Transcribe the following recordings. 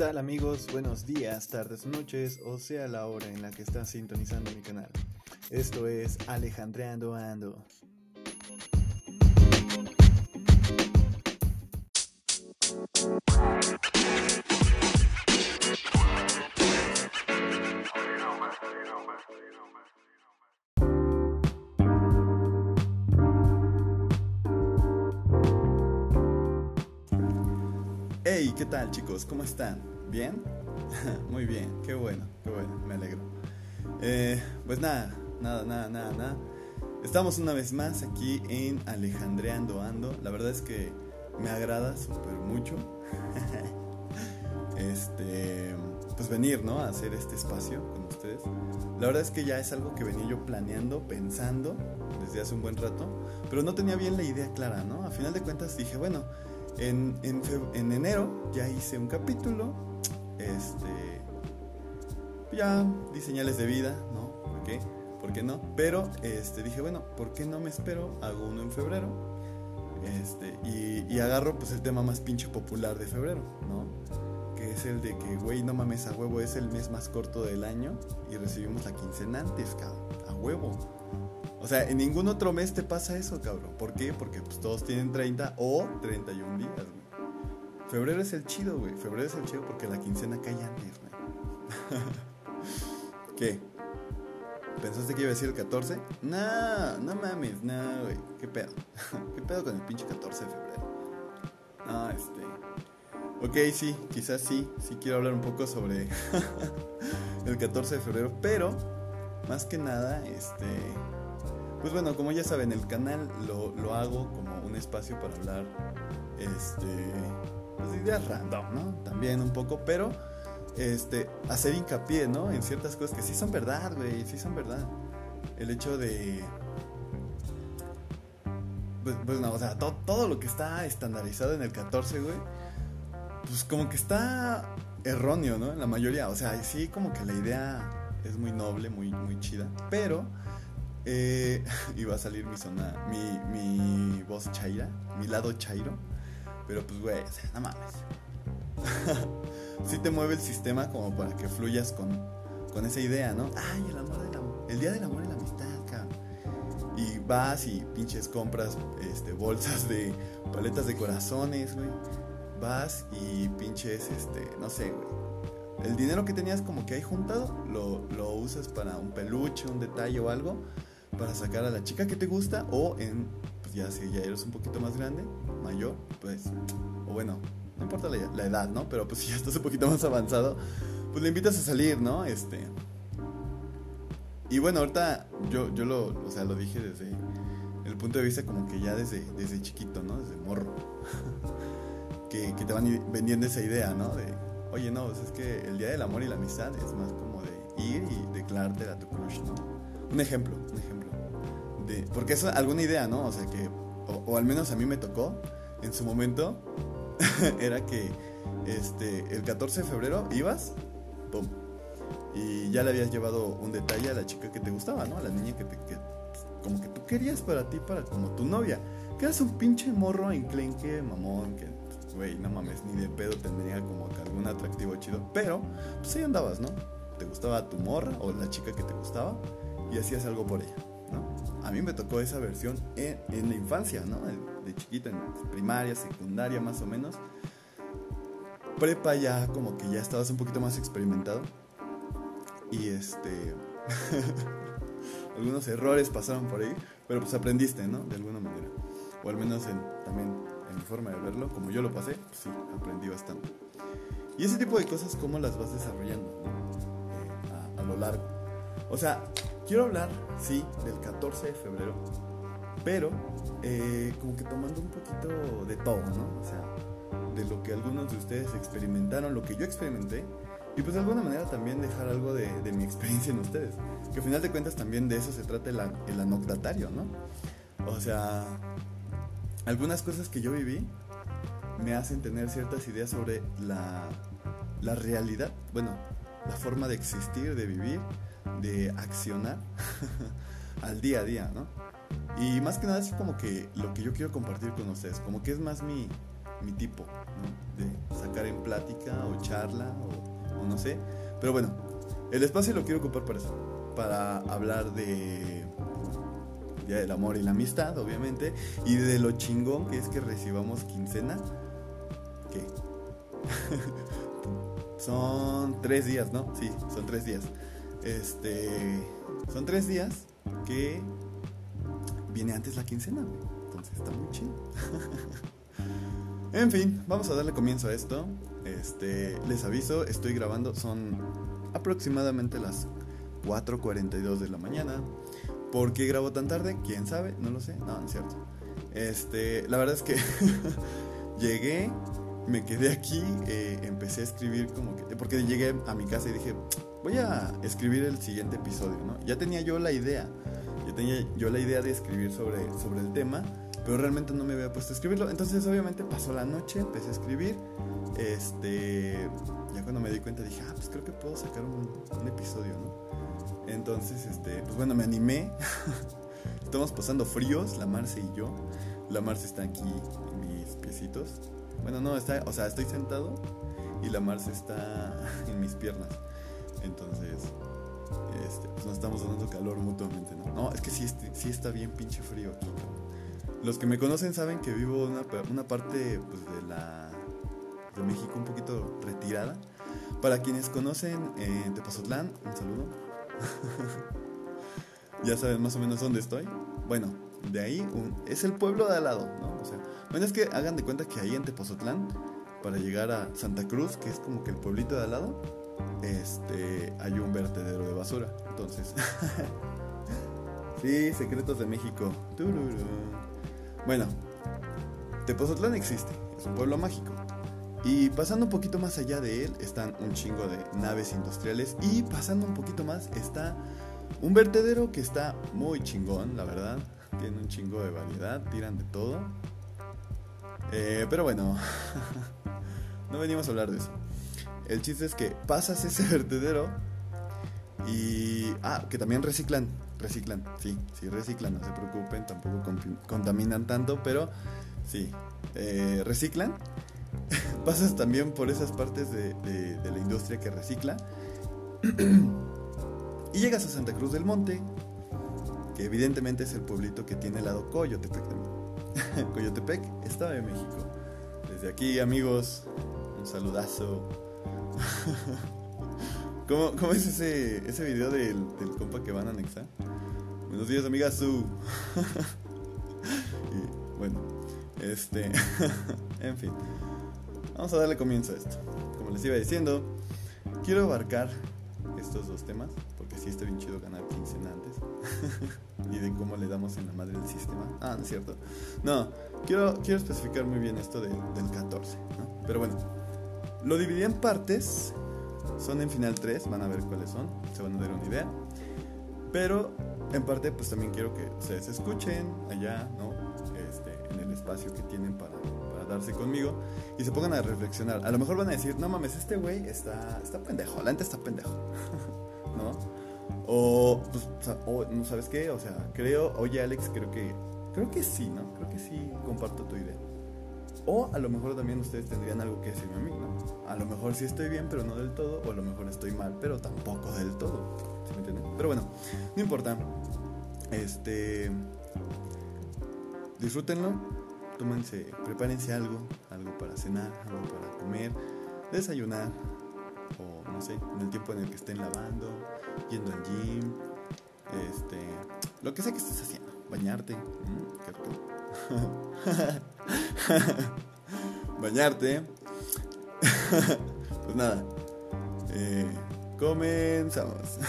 tal amigos? Buenos días, tardes, noches, o sea la hora en la que estás sintonizando mi canal. Esto es Alejandreando Ando. ¿Cómo están? ¿Bien? Muy bien, qué bueno, qué bueno, me alegro. Eh, pues nada, nada, nada, nada, nada. Estamos una vez más aquí en Alejandreando Ando. La verdad es que me agrada súper mucho. este, pues venir, ¿no? A hacer este espacio con ustedes. La verdad es que ya es algo que venía yo planeando, pensando desde hace un buen rato, pero no tenía bien la idea clara, ¿no? A final de cuentas dije, bueno, en, en, enero ya hice un capítulo. Este. Ya di señales de vida, ¿no? ¿Por qué? ¿Por qué no? Pero este, dije, bueno, ¿por qué no me espero? Hago uno en febrero. Este, y, y agarro pues el tema más pinche popular de febrero, ¿no? Que es el de que, güey, no mames, a huevo, es el mes más corto del año y recibimos la quincena antes, cabrón. A huevo. O sea, en ningún otro mes te pasa eso, cabrón. ¿Por qué? Porque pues todos tienen 30 o 31 días, güey. Febrero es el chido, güey. Febrero es el chido porque la quincena cae antes, güey. ¿Qué? ¿Pensaste que iba a decir el 14? No, no mames, no, güey. ¿Qué pedo? ¿Qué pedo con el pinche 14 de febrero? Ah, este. Ok, sí, quizás sí. Sí quiero hablar un poco sobre el 14 de febrero, pero más que nada, este pues bueno, como ya saben, el canal lo, hago como un espacio para hablar este, pues, de ideas random, ¿no? También un poco, pero este, hacer hincapié, ¿no? En ciertas cosas que sí son verdad, güey, sí son verdad. El hecho de... Pues, pues no, o sea, todo lo que está estandarizado en el 14, güey, pues como que está erróneo, ¿no? En la mayoría, o sea, sí como que la idea es muy noble, muy, muy chida, pero eh, iba a salir mi zona, mi, mi voz chaira, mi lado chairo. Pero pues, güey, o sea, no mames. sí te mueve el sistema como para que fluyas con, con esa idea, ¿no? Ay, el amor del amor. El día del amor y la amistad, cabrón. Y vas y pinches compras este, bolsas de paletas de corazones, güey. Vas y pinches, este, no sé, güey. El dinero que tenías como que ahí juntado, lo, lo usas para un peluche, un detalle o algo para sacar a la chica que te gusta o en, pues ya si ya eres un poquito más grande, mayor, pues, o bueno, no importa la, edad, ¿no? Pero pues si ya estás un poquito más avanzado, pues le invitas a salir, ¿no? Este... Y bueno, ahorita yo, yo lo, o sea, lo dije desde el punto de vista como que ya desde, desde chiquito, ¿no? Desde morro. que, que, te van vendiendo esa idea, ¿no? De, oye, no, pues es que el día del amor y la amistad es más como de ir y declararte a tu crush, ¿no? Un ejemplo, un ejemplo porque es alguna idea, ¿no? O sea que, o, al menos a mí me tocó en su momento, era que este, el 14 de febrero ibas, pum, y ya le habías llevado un detalle a la chica que te gustaba, ¿no? A la niña que, te, que como que tú querías para ti, para como tu novia. Que eras un pinche morro enclenque, mamón, que, güey, no mames, ni de pedo tendría como que algún atractivo chido. Pero, pues ahí andabas, ¿no? Te gustaba tu morra o la chica que te gustaba y hacías algo por ella. A mí me tocó esa versión en, la infancia, ¿no? De chiquita, en primaria, secundaria más o menos. Prepa ya como que ya estabas un poquito más experimentado. Y este... algunos errores pasaron por ahí, pero pues aprendiste, ¿no? De alguna manera. O al menos en, también en mi forma de verlo, como yo lo pasé, pues sí, aprendí bastante. Y ese tipo de cosas, ¿cómo las vas desarrollando eh, a lo largo? O sea, Quiero hablar, sí, del 14 de febrero, pero eh, como que tomando un poquito de todo, ¿no? O sea, de lo que algunos de ustedes experimentaron, lo que yo experimenté, y pues de alguna manera también dejar algo de, mi experiencia en ustedes. Que al final de cuentas también de eso se trata el, el ¿no? O sea, algunas cosas que yo viví me hacen tener ciertas ideas sobre la, la realidad, bueno, la forma de existir, de vivir de accionar al día a día, ¿no? Y más que nada es como que lo que yo quiero compartir con ustedes, como que es más mi, mi tipo, ¿no? De sacar en plática o charla o, no sé. Pero bueno, el espacio lo quiero ocupar para eso, para hablar de Día del Amor y la Amistad, obviamente, y de lo chingón que es que recibamos quincena. ¿Qué? son tres días, ¿no? Sí, son tres días. Este, son tres días que viene antes la quincena, entonces está muy chido. en fin, vamos a darle comienzo a esto. Este, les aviso, estoy grabando, son aproximadamente las 4.42 de la mañana. ¿Por qué grabo tan tarde? ¿Quién sabe? No lo sé. No, no es cierto. Este, la verdad es que llegué, me quedé aquí, eh, empecé a escribir como que... Porque llegué a mi casa y dije, voy a escribir el siguiente episodio, ¿no? Ya tenía yo la idea, ya tenía yo la idea de escribir sobre, sobre el tema, pero realmente no me había puesto a escribirlo. Entonces obviamente pasó la noche, empecé a escribir, este... Ya cuando me di cuenta dije, ah, pues creo que puedo sacar un, un episodio, ¿no? Entonces, este, pues bueno, me animé. Estamos pasando fríos, la Marce y yo. La Marce está aquí en mis piecitos. Bueno, no, está, o sea, estoy sentado y la Marce está en mis piernas. Entonces, este, pues nos estamos dando calor mutuamente, ¿no? Es que sí, sí está bien pinche frío aquí. Los que me conocen saben que vivo una, una parte pues, de la de México un poquito retirada. Para quienes conocen eh, Tepozotlán, un saludo. ya saben más o menos dónde estoy. Bueno, de ahí es el pueblo de al lado, ¿no? O bueno, es que hagan de cuenta que ahí en Tepozotlán, para llegar a Santa Cruz, que es como que el pueblito de al lado, este, hay un vertedero de basura. Entonces, sí, secretos de México. Bueno, Tepozotlán existe, es un pueblo mágico. Y pasando un poquito más allá de él están un chingo de naves industriales y pasando un poquito más está un vertedero que está muy chingón, la verdad. Tiene un chingo de variedad, tiran de todo. Eh, pero bueno, no venimos a hablar de eso. El chiste es que pasas ese vertedero y... Ah, que también reciclan. Reciclan, sí, sí, reciclan, no se preocupen, tampoco contaminan tanto, pero sí, eh, reciclan pasas también por esas partes de, la industria que recicla. y llegas a Santa Cruz del Monte, que evidentemente es el pueblito que tiene el lado Coyotepec también. Coyotepec, Estado de México. Desde aquí, amigos, un saludazo. ¿Cómo, ¿Cómo, es ese, ese video del, compa que van a anexar? Buenos días, amiga Su. y, bueno, este. en fin. Vamos a darle comienzo a esto. Como les iba diciendo, quiero abarcar estos dos temas, porque sí está bien chido ganar quincena antes. y de cómo le damos en la madre del sistema. Ah, no es cierto. No, quiero, quiero especificar muy bien esto del 14. Pero bueno, lo dividí en partes. Son en final 3, van a ver cuáles son. Se van a dar una idea. Pero en parte, pues también quiero que ustedes escuchen allá, ¿no? Este, en el espacio que tienen para darse conmigo y se pongan a reflexionar. A lo mejor van a decir, no mames, este güey está, está pendejo, la está pendejo, ¿no? O, pues, o, ¿no sabes qué? O sea, creo, oye Alex, creo que, creo que sí, ¿no? Creo que sí comparto tu idea. O a lo mejor también ustedes tendrían algo que decirme a mí, ¿no? A lo mejor sí estoy bien, pero no del todo. O a lo mejor estoy mal, pero tampoco del todo. ¿Sí me entienden? Pero bueno, no importa. Este. Disfrútenlo tómense, prepárense algo, algo para cenar, algo para comer, desayunar, o no sé, en el tiempo en el que estén lavando, yendo al gym, este, lo que sea que estés haciendo, bañarte, mm, bañarte, pues nada, eh, comenzamos.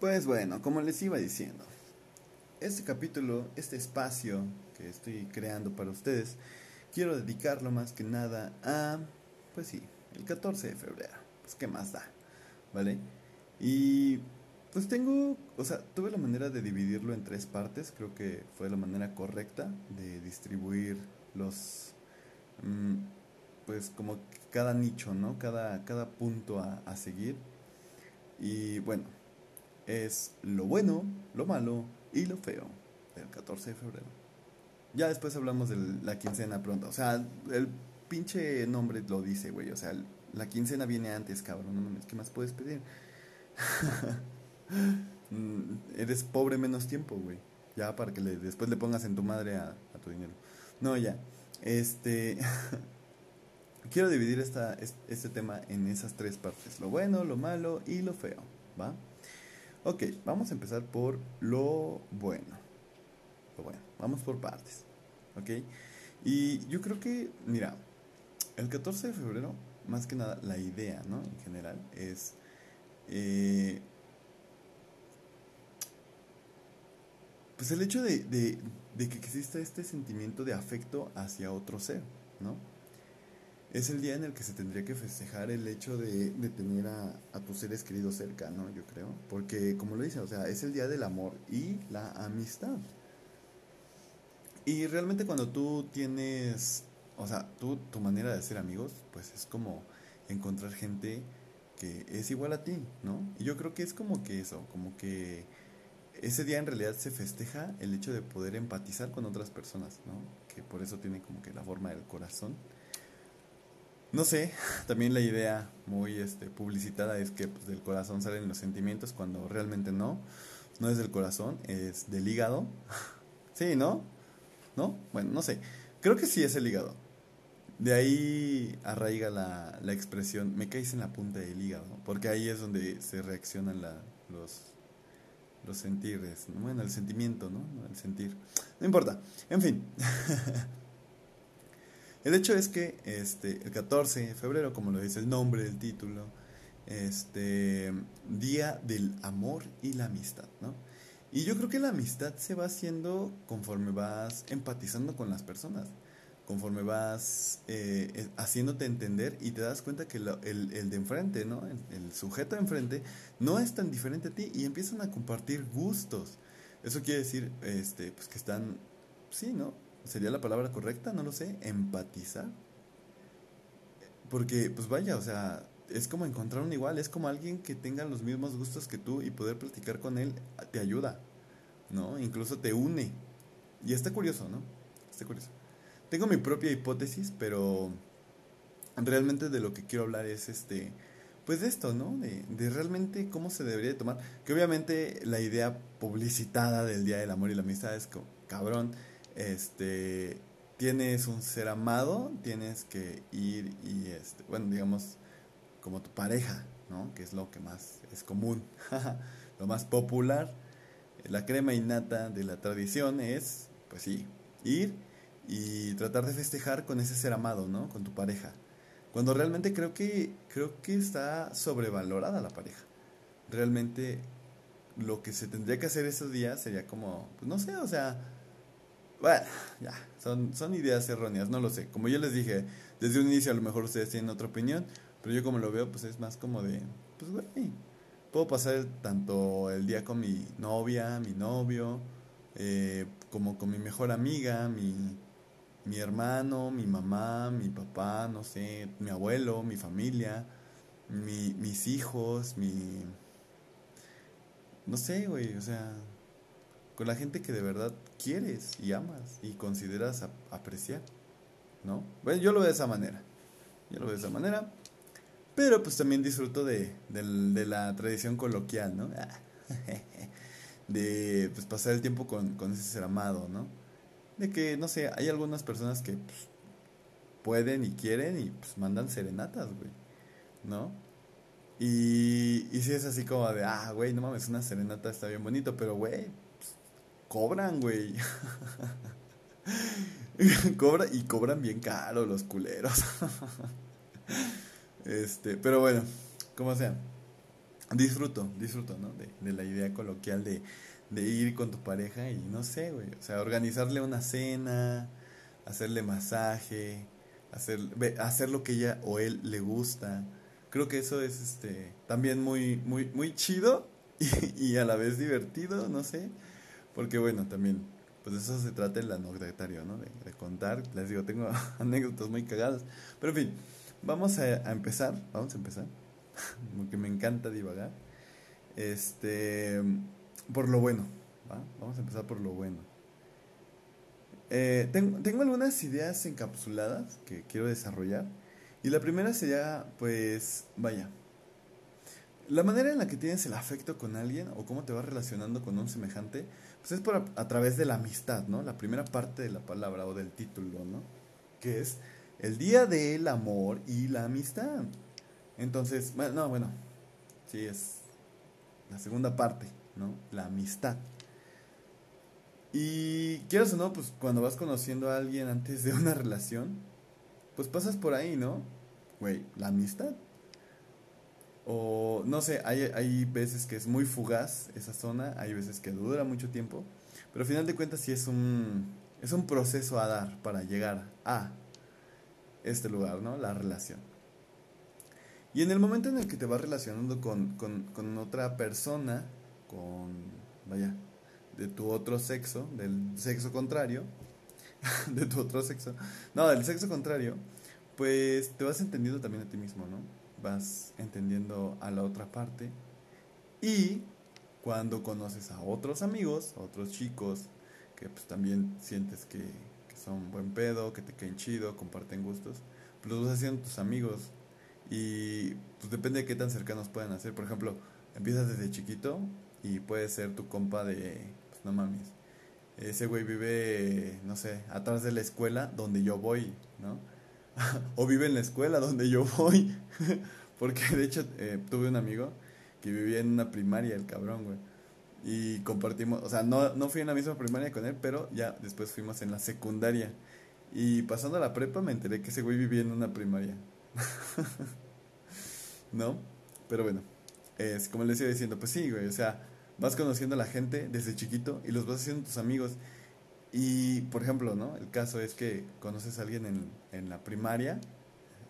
Pues bueno, como les iba diciendo, este capítulo, este espacio que estoy creando para ustedes, quiero dedicarlo más que nada a, pues sí, el 14 de febrero. Pues qué más da, ¿vale? Y pues tengo, o sea, tuve la manera de dividirlo en tres partes, creo que fue la manera correcta de distribuir los, mm, pues como cada nicho, ¿no? Cada, cada punto a, a seguir. Y bueno, es lo bueno, lo malo y lo feo del 14 de febrero. Ya después hablamos de la quincena pronto. O sea, el pinche nombre lo dice, güey. O sea, la quincena viene antes, cabrón. No mames, ¿qué más puedes pedir? Mm, eres pobre menos tiempo, güey. Ya para que le, después le pongas en tu madre a, a tu dinero. No, ya. Este. quiero dividir esta, este tema en esas tres partes: lo bueno, lo malo y lo feo. ¿Va? Ok, vamos a empezar por lo bueno. Lo bueno, vamos por partes. ¿Ok? Y yo creo que, mira, el 14 de febrero, más que nada, la idea, ¿no? En general, es. Eh, pues el hecho de, de, de que exista este sentimiento de afecto hacia otro ser, ¿no? es el día en el que se tendría que festejar el hecho de, tener a, tus seres queridos cerca, ¿no? Yo creo. Porque, como lo dice, o sea, es el día del amor y la amistad. Y realmente cuando tú tienes, o sea, tú, tu manera de ser amigos, pues es como encontrar gente que es igual a ti, ¿no? Y yo creo que es como que eso, como que ese día en realidad se festeja el hecho de poder empatizar con otras personas, ¿no? Que por eso tiene como que la forma del corazón no sé, también la idea muy este, publicitada es que pues, del corazón salen los sentimientos cuando realmente no. No es del corazón, es del hígado. sí, ¿no? ¿No? Bueno, no sé. Creo que sí es el hígado. De ahí arraiga la, la expresión, me caes en la punta del hígado, porque ahí es donde se reaccionan la, los, los sentires, bueno, el sentimiento, ¿no? El sentir. No importa. En fin. El hecho es que este, el 14 de febrero, como lo dice el nombre del título, este, Día del Amor y la Amistad, ¿no? Y yo creo que la amistad se va haciendo conforme vas empatizando con las personas, conforme vas eh, eh, haciéndote entender y te das cuenta que el, el, de enfrente, ¿no? El, sujeto de enfrente no es tan diferente a ti y empiezan a compartir gustos. Eso quiere decir este, pues que están, sí, ¿no? ¿Sería la palabra correcta? No lo sé. Empatizar. Porque, pues vaya, o sea, es como encontrar un igual, es como alguien que tenga los mismos gustos que tú y poder platicar con él te ayuda, ¿no? Incluso te une. Y está curioso, ¿no? Está curioso. Tengo mi propia hipótesis, pero realmente de lo que quiero hablar es este, pues de esto, ¿no? De, de realmente cómo se debería tomar. Que obviamente la idea publicitada del Día del Amor y la Amistad es como, cabrón, este, tienes un ser amado, tienes que ir y, este, bueno, digamos, como tu pareja, ¿no? Que es lo que más es común, lo más popular. La crema innata de la tradición es, pues sí, ir y tratar de festejar con ese ser amado, ¿no? Con tu pareja. Cuando realmente creo que creo que está sobrevalorada la pareja. Realmente lo que se tendría que hacer esos días sería como, pues no sé, o sea, bueno, ya, son, son ideas erróneas, no lo sé. Como yo les dije, desde un inicio a lo mejor ustedes tienen otra opinión, pero yo como lo veo, pues es más como de, pues güey, puedo pasar tanto el día con mi novia, mi novio, eh, como con mi mejor amiga, mi, mi hermano, mi mamá, mi papá, no sé, mi abuelo, mi familia, mi, mis hijos, mi... No sé, güey, o sea, con la gente que de verdad quieres y amas y consideras apreciar, ¿no? Bueno, yo lo veo de esa manera, yo lo veo de esa manera, pero pues también disfruto de, la tradición coloquial, ¿no? de pues, pasar el tiempo con, ese ser amado, ¿no? De que, no sé, hay algunas personas que pues, pueden y quieren y pues mandan serenatas, güey, ¿no? Y, y si es así como de, ah, güey, no mames, una serenata está bien bonito, pero, güey, cobran, güey. Y cobran bien caro los culeros. este, pero bueno, como sea. Disfruto, disfruto, ¿no? De, la idea coloquial de, de, ir con tu pareja y no sé, güey. O sea, organizarle una cena, hacerle masaje, hacer, hacer lo que ella o él le gusta. Creo que eso es este también muy, muy, muy chido y, a la vez divertido, no sé. Porque bueno, también, pues eso se trata el anecdotario, ¿no? De, contar, les digo, tengo anécdotas muy cagadas. Pero en fin, vamos a, empezar, vamos a empezar, porque me encanta divagar. Este, por lo bueno, ¿va? Vamos a empezar por lo bueno. Eh, tengo, algunas ideas encapsuladas que quiero desarrollar. Y la primera sería, pues, vaya, la manera en la que tienes el afecto con alguien o cómo te vas relacionando con un semejante, pues es por a, través de la amistad, ¿no? La primera parte de la palabra o del título, ¿no? Que es el día del amor y la amistad. Entonces, no, bueno, sí es la segunda parte, ¿no? La amistad. Y quieras o no, pues cuando vas conociendo a alguien antes de una relación, pues pasas por ahí, ¿no? Güey, la amistad. O no sé, hay, hay veces que es muy fugaz esa zona, hay veces que dura mucho tiempo, pero al final de cuentas sí es un, es un proceso a dar para llegar a este lugar, ¿no? La relación. Y en el momento en el que te vas relacionando con, con, con otra persona, con, vaya, de tu otro sexo, del sexo contrario, de tu otro sexo, no, del sexo contrario, pues te vas entendiendo también a ti mismo, ¿no? Vas entendiendo a la otra parte y cuando conoces a otros amigos, a otros chicos, que pues también sientes que, que son buen pedo, que te caen chido, comparten gustos, pues los vas haciendo tus amigos y pues depende de qué tan cercanos puedan hacer. Por ejemplo, empiezas desde chiquito y puede ser tu compa de no mames. Ese güey vive, no sé, atrás de la escuela donde yo voy, ¿no? o vive en la escuela donde yo voy. Porque de hecho eh, tuve un amigo que vivía en una primaria, el cabrón, güey. Y compartimos, o sea, no, no fui en la misma primaria con él, pero ya después fuimos en la secundaria. Y pasando a la prepa me enteré que ese güey vivía en una primaria. ¿No? Pero bueno, es como les iba diciendo, pues sí, güey, o sea, vas conociendo a la gente desde chiquito y los vas haciendo tus amigos. Y, por ejemplo, ¿no? El caso es que conoces a alguien en, en la primaria,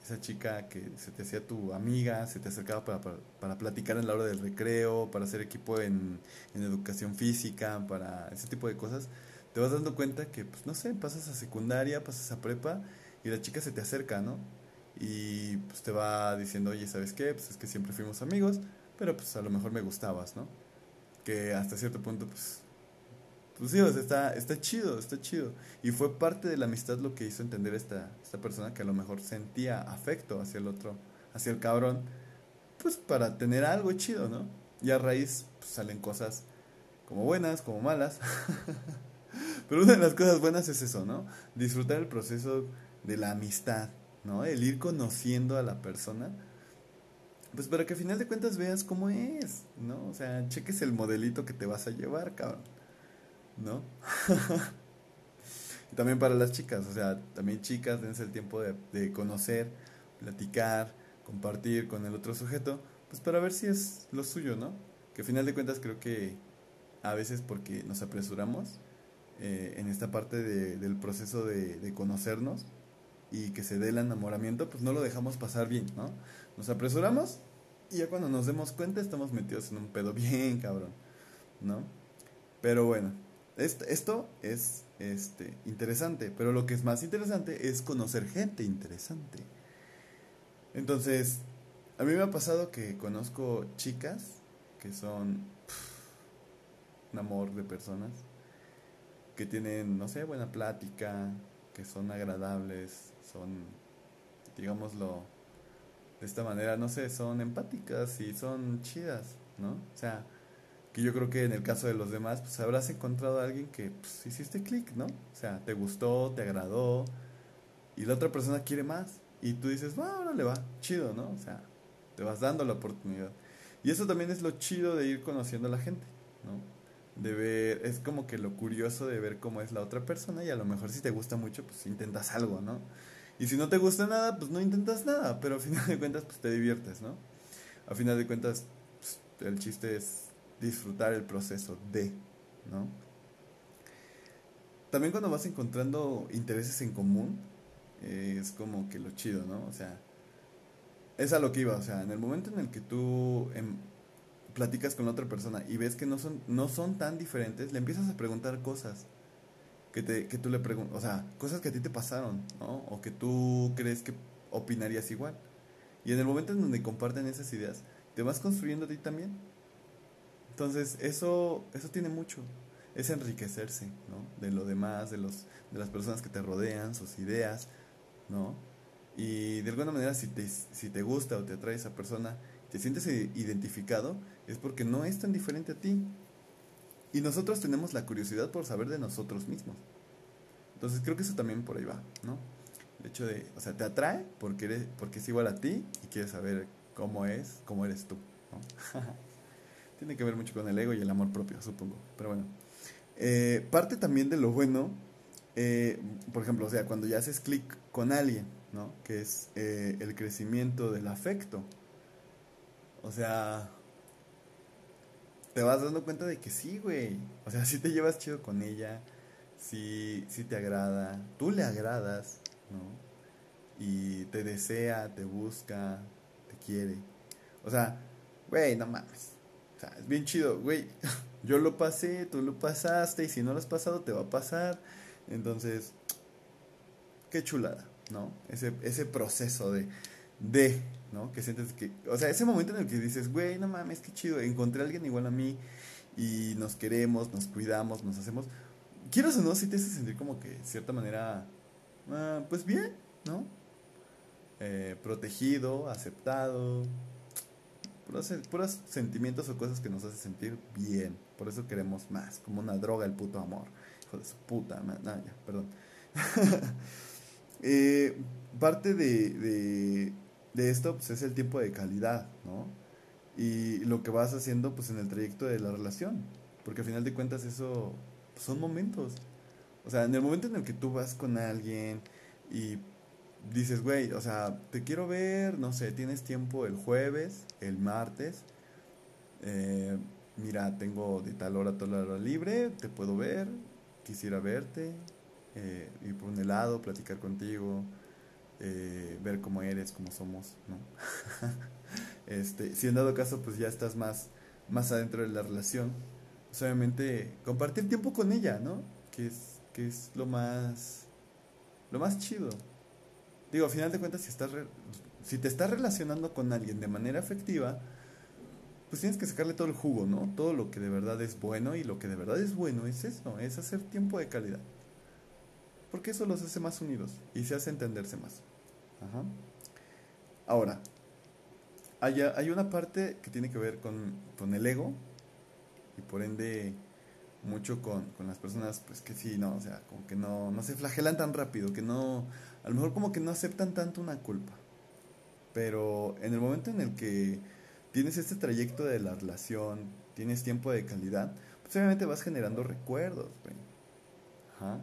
esa chica que se te hacía tu amiga, se te acercaba para, para, platicar en la hora del recreo, para hacer equipo en, en, educación física, para ese tipo de cosas, te vas dando cuenta que, pues, no sé, pasas a secundaria, pasas a prepa y la chica se te acerca, ¿no? Y pues te va diciendo, oye, ¿sabes qué? Pues es que siempre fuimos amigos, pero pues a lo mejor me gustabas, ¿no? Que hasta cierto punto, pues, pues sí, está, está chido, está chido. Y fue parte de la amistad lo que hizo entender esta, esta persona que a lo mejor sentía afecto hacia el otro, hacia el cabrón, pues para tener algo chido, ¿no? Y a raíz pues, salen cosas como buenas, como malas. Pero una de las cosas buenas es eso, ¿no? Disfrutar el proceso de la amistad, ¿no? El ir conociendo a la persona pues para que al final de cuentas veas cómo es, ¿no? O sea, cheques el modelito que te vas a llevar, cabrón, ¿no? también para las chicas, o sea, también chicas, dense el tiempo de, conocer, platicar, compartir con el otro sujeto, pues para ver si es lo suyo, ¿no? Que al final de cuentas creo que a veces porque nos apresuramos eh, en esta parte de, del proceso de conocernos y que se dé el enamoramiento, pues no lo dejamos pasar bien, ¿no? Nos apresuramos y ya cuando nos demos cuenta estamos metidos en un pedo bien cabrón, ¿no? Pero bueno, esto, es este, interesante, pero lo que es más interesante es conocer gente interesante. Entonces, a mí me ha pasado que conozco chicas que son un amor de personas, que tienen, no sé, buena plática, que son agradables, son, digámoslo, de esta manera, no sé, son empáticas y son chidas, ¿no? O sea, que yo creo que en el caso de los demás, pues habrás encontrado a alguien que pues, hiciste clic, ¿no? O sea, te gustó, te agradó, y la otra persona quiere más, y tú dices, bueno, ahora le va, chido, ¿no? O sea, te vas dando la oportunidad. Y eso también es lo chido de ir conociendo a la gente, ¿no? De ver, es como que lo curioso de ver cómo es la otra persona y a lo mejor si te gusta mucho, pues intentas algo, ¿no? Y si no te gusta nada, pues no intentas nada, pero a final de cuentas, pues te diviertes, ¿no? A final de cuentas, pues, el chiste es disfrutar el proceso de, ¿no? También cuando vas encontrando intereses en común, eh, es como que lo chido, ¿no? O sea, es a lo que iba, o sea, en el momento en el que tú em, platicas con otra persona y ves que no son, no son tan diferentes, le empiezas a preguntar cosas que, te, que tú le preguntas, o sea, cosas que a ti te pasaron, ¿no? O que tú crees que opinarías igual. Y en el momento en donde comparten esas ideas, te vas construyendo a ti también. Entonces, eso, eso tiene mucho. Es enriquecerse, ¿no? De lo demás, de, los, de las personas que te rodean, sus ideas, ¿no? Y de alguna manera, si te, si te gusta o te atrae esa persona, te sientes identificado, es porque no es tan diferente a ti. Y nosotros tenemos la curiosidad por saber de nosotros mismos. Entonces creo que eso también por ahí va, ¿no? El hecho de, o sea, te atrae porque, eres, porque es igual a ti y quieres saber cómo es, cómo eres tú, ¿no? Tiene que ver mucho con el ego y el amor propio, supongo. Pero bueno. Eh, parte también de lo bueno, eh, por ejemplo, o sea, cuando ya haces clic con alguien, ¿no? Que es eh, el crecimiento del afecto. O sea, te vas dando cuenta de que sí, güey. O sea, sí te llevas chido con ella, sí, sí te agrada, tú le agradas, ¿no? Y te desea, te busca, te quiere. O sea, güey, no mames. O sea, es bien chido, güey. Yo lo pasé, tú lo pasaste, y si no lo has pasado, te va a pasar. Entonces, qué chulada, ¿no? Ese, ese proceso de, de, ¿no? Que sientes que, o sea, ese momento en el que dices, güey, no mames, qué chido, encontré a alguien igual a mí y nos queremos, nos cuidamos, nos hacemos, quiero o no, si te hace sentir como que, de cierta manera, ah, pues bien, ¿no? Eh, protegido, aceptado, puros, sentimientos o cosas que nos hacen sentir bien, por eso queremos más, como una droga el puto amor, hijo de su puta, no, ya, perdón. eh, parte de esto pues, es el tiempo de calidad, ¿no? Y lo que vas haciendo pues en el trayecto de la relación, porque al final de cuentas eso pues, son momentos. O sea, en el momento en el que tú vas con alguien y dices, güey, o sea, te quiero ver, no sé, tienes tiempo el jueves, el martes, eh, mira, tengo de tal hora a tal hora libre, te puedo ver, quisiera verte, eh, ir por un helado, platicar contigo, eh, ver cómo eres, cómo somos, ¿no? este, si en dado caso pues ya estás más, más adentro de la relación, pues obviamente compartir tiempo con ella, ¿no? Que es, que es lo más, lo más chido. Digo, al final de cuentas, si, estás si te estás relacionando con alguien de manera afectiva, pues tienes que sacarle todo el jugo, ¿no? Todo lo que de verdad es bueno y lo que de verdad es bueno es eso, es hacer tiempo de calidad porque eso los hace más unidos y se hace entenderse más. Ahora, hay, hay, una parte que tiene que ver con, el ego y por ende mucho con, las personas pues que sí, no, o sea, como que no, no se flagelan tan rápido, que no, a lo mejor como que no aceptan tanto una culpa. Pero en el momento en el que tienes este trayecto de la relación, tienes tiempo de calidad, pues obviamente vas generando recuerdos, Ajá.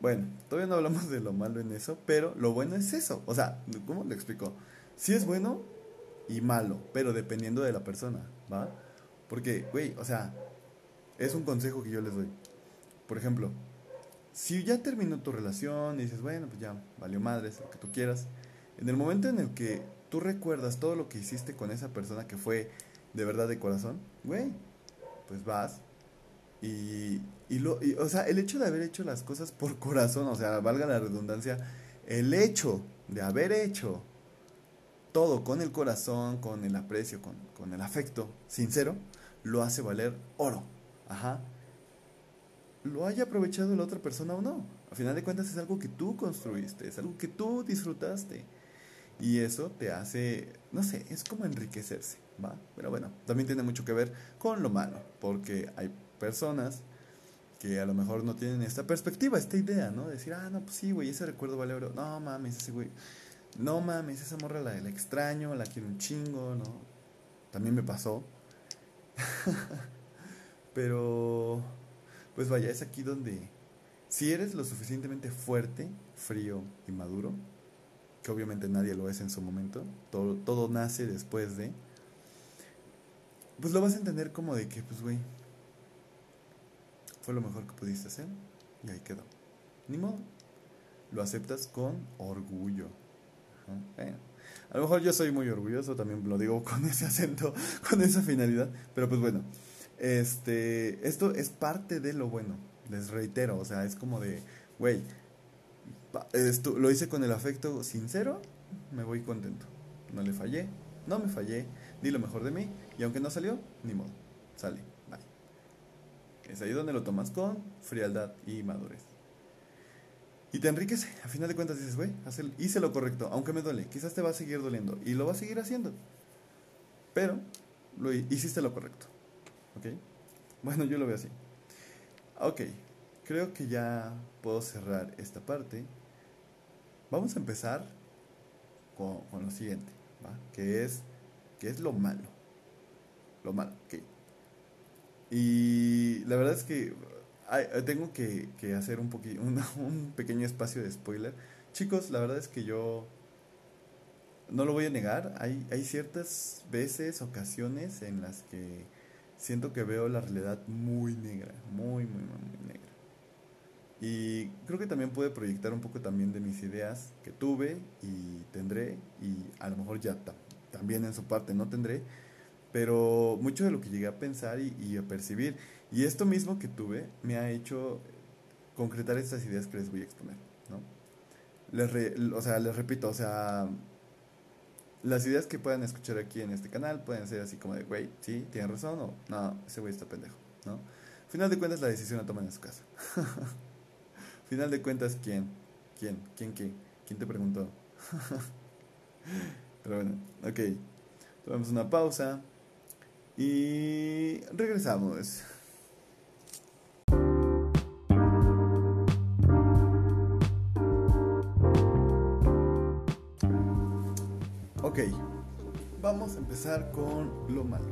Bueno, todavía no hablamos de lo malo en eso, pero lo bueno es eso. O sea, ¿cómo le explico? Sí es bueno y malo, pero dependiendo de la persona, ¿va? Porque, güey, o sea, es un consejo que yo les doy. Por ejemplo, si ya terminó tu relación y dices, bueno, pues ya valió madres, lo que tú quieras, en el momento en el que tú recuerdas todo lo que hiciste con esa persona que fue de verdad de corazón, güey, pues vas y, y, lo, o sea, el hecho de haber hecho las cosas por corazón, o sea, valga la redundancia, el hecho de haber hecho todo con el corazón, con el aprecio, con, con el afecto sincero, lo hace valer oro. Ajá. Lo haya aprovechado la otra persona o no. A final de cuentas es algo que tú construiste, es algo que tú disfrutaste. Y eso te hace, no sé, es como enriquecerse, ¿va? Pero bueno, también tiene mucho que ver con lo malo, porque hay personas que a lo mejor no tienen esta perspectiva, esta idea, ¿no? decir, ah, no, pues sí, güey, ese recuerdo vale oro. No mames, ese güey. No mames, esa morra la, la extraño, la quiero un chingo, ¿no? También me pasó. Pero, pues vaya, es aquí donde, si eres lo suficientemente fuerte, frío y maduro, que obviamente nadie lo es en su momento, todo, todo nace después de, pues lo vas a entender como de que, pues, güey, fue lo mejor que pudiste hacer y ahí quedó. Ni modo. Lo aceptas con orgullo. a lo mejor yo soy muy orgulloso, también lo digo con ese acento, con esa finalidad, pero pues bueno, este, esto es parte de lo bueno, les reitero, o sea, es como de, güey, esto lo hice con el afecto sincero, me voy contento, no le fallé, no me fallé, di lo mejor de mí y aunque no salió, ni modo, sale. Es ahí donde lo tomas con frialdad y madurez. Y te enriquece, a final de cuentas dices, güey, hice lo correcto, aunque me duele, quizás te va a seguir doliendo y lo va a seguir haciendo. Pero lo hiciste lo correcto. ¿Ok? Bueno, yo lo veo así. Ok, creo que ya puedo cerrar esta parte. Vamos a empezar con, lo siguiente, ¿va? Que es, que es lo malo. Lo malo, ok. Y la verdad es que tengo que, hacer un, un, un pequeño espacio de spoiler. Chicos, la verdad es que yo no lo voy a negar, hay, hay ciertas veces, ocasiones en las que siento que veo la realidad muy negra, muy, muy, muy, negra. Y creo que también puede proyectar un poco también de mis ideas que tuve y tendré, y a lo mejor ya también en su parte no tendré, pero mucho de lo que llegué a pensar y, a percibir, y esto mismo que tuve me ha hecho concretar estas ideas que les voy a exponer, ¿no? Les o sea, les repito, o sea, las ideas que puedan escuchar aquí en este canal pueden ser así como de, güey, sí, tiene razón o no, ese güey está pendejo, ¿no? Final de cuentas la decisión la toman en su casa. Final de cuentas, ¿quién? ¿Quién? ¿Quién qué? ¿Quién te preguntó? Pero bueno, ok. Tomamos una pausa y regresamos. Ok, vamos a empezar con lo malo.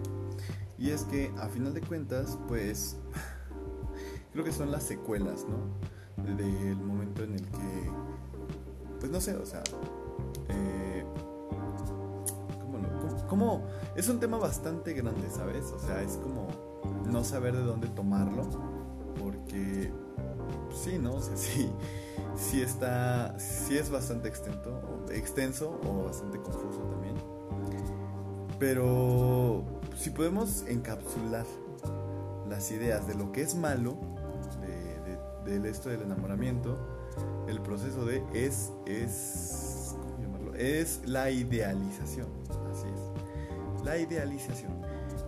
Y es que a final de cuentas, pues creo que son las secuelas, ¿no? Del momento en el que, pues no sé, o sea, ¿cómo, Es un tema bastante grande, ¿sabes? O sea, es como no saber de dónde tomarlo, porque sí, ¿no? O sea, sí sí está, sí es bastante extenso, extenso o bastante confuso también. Pero si podemos encapsular las ideas de lo que es malo de, esto del enamoramiento, el proceso de es, es, ¿cómo llamarlo? Es la idealización, la idealización.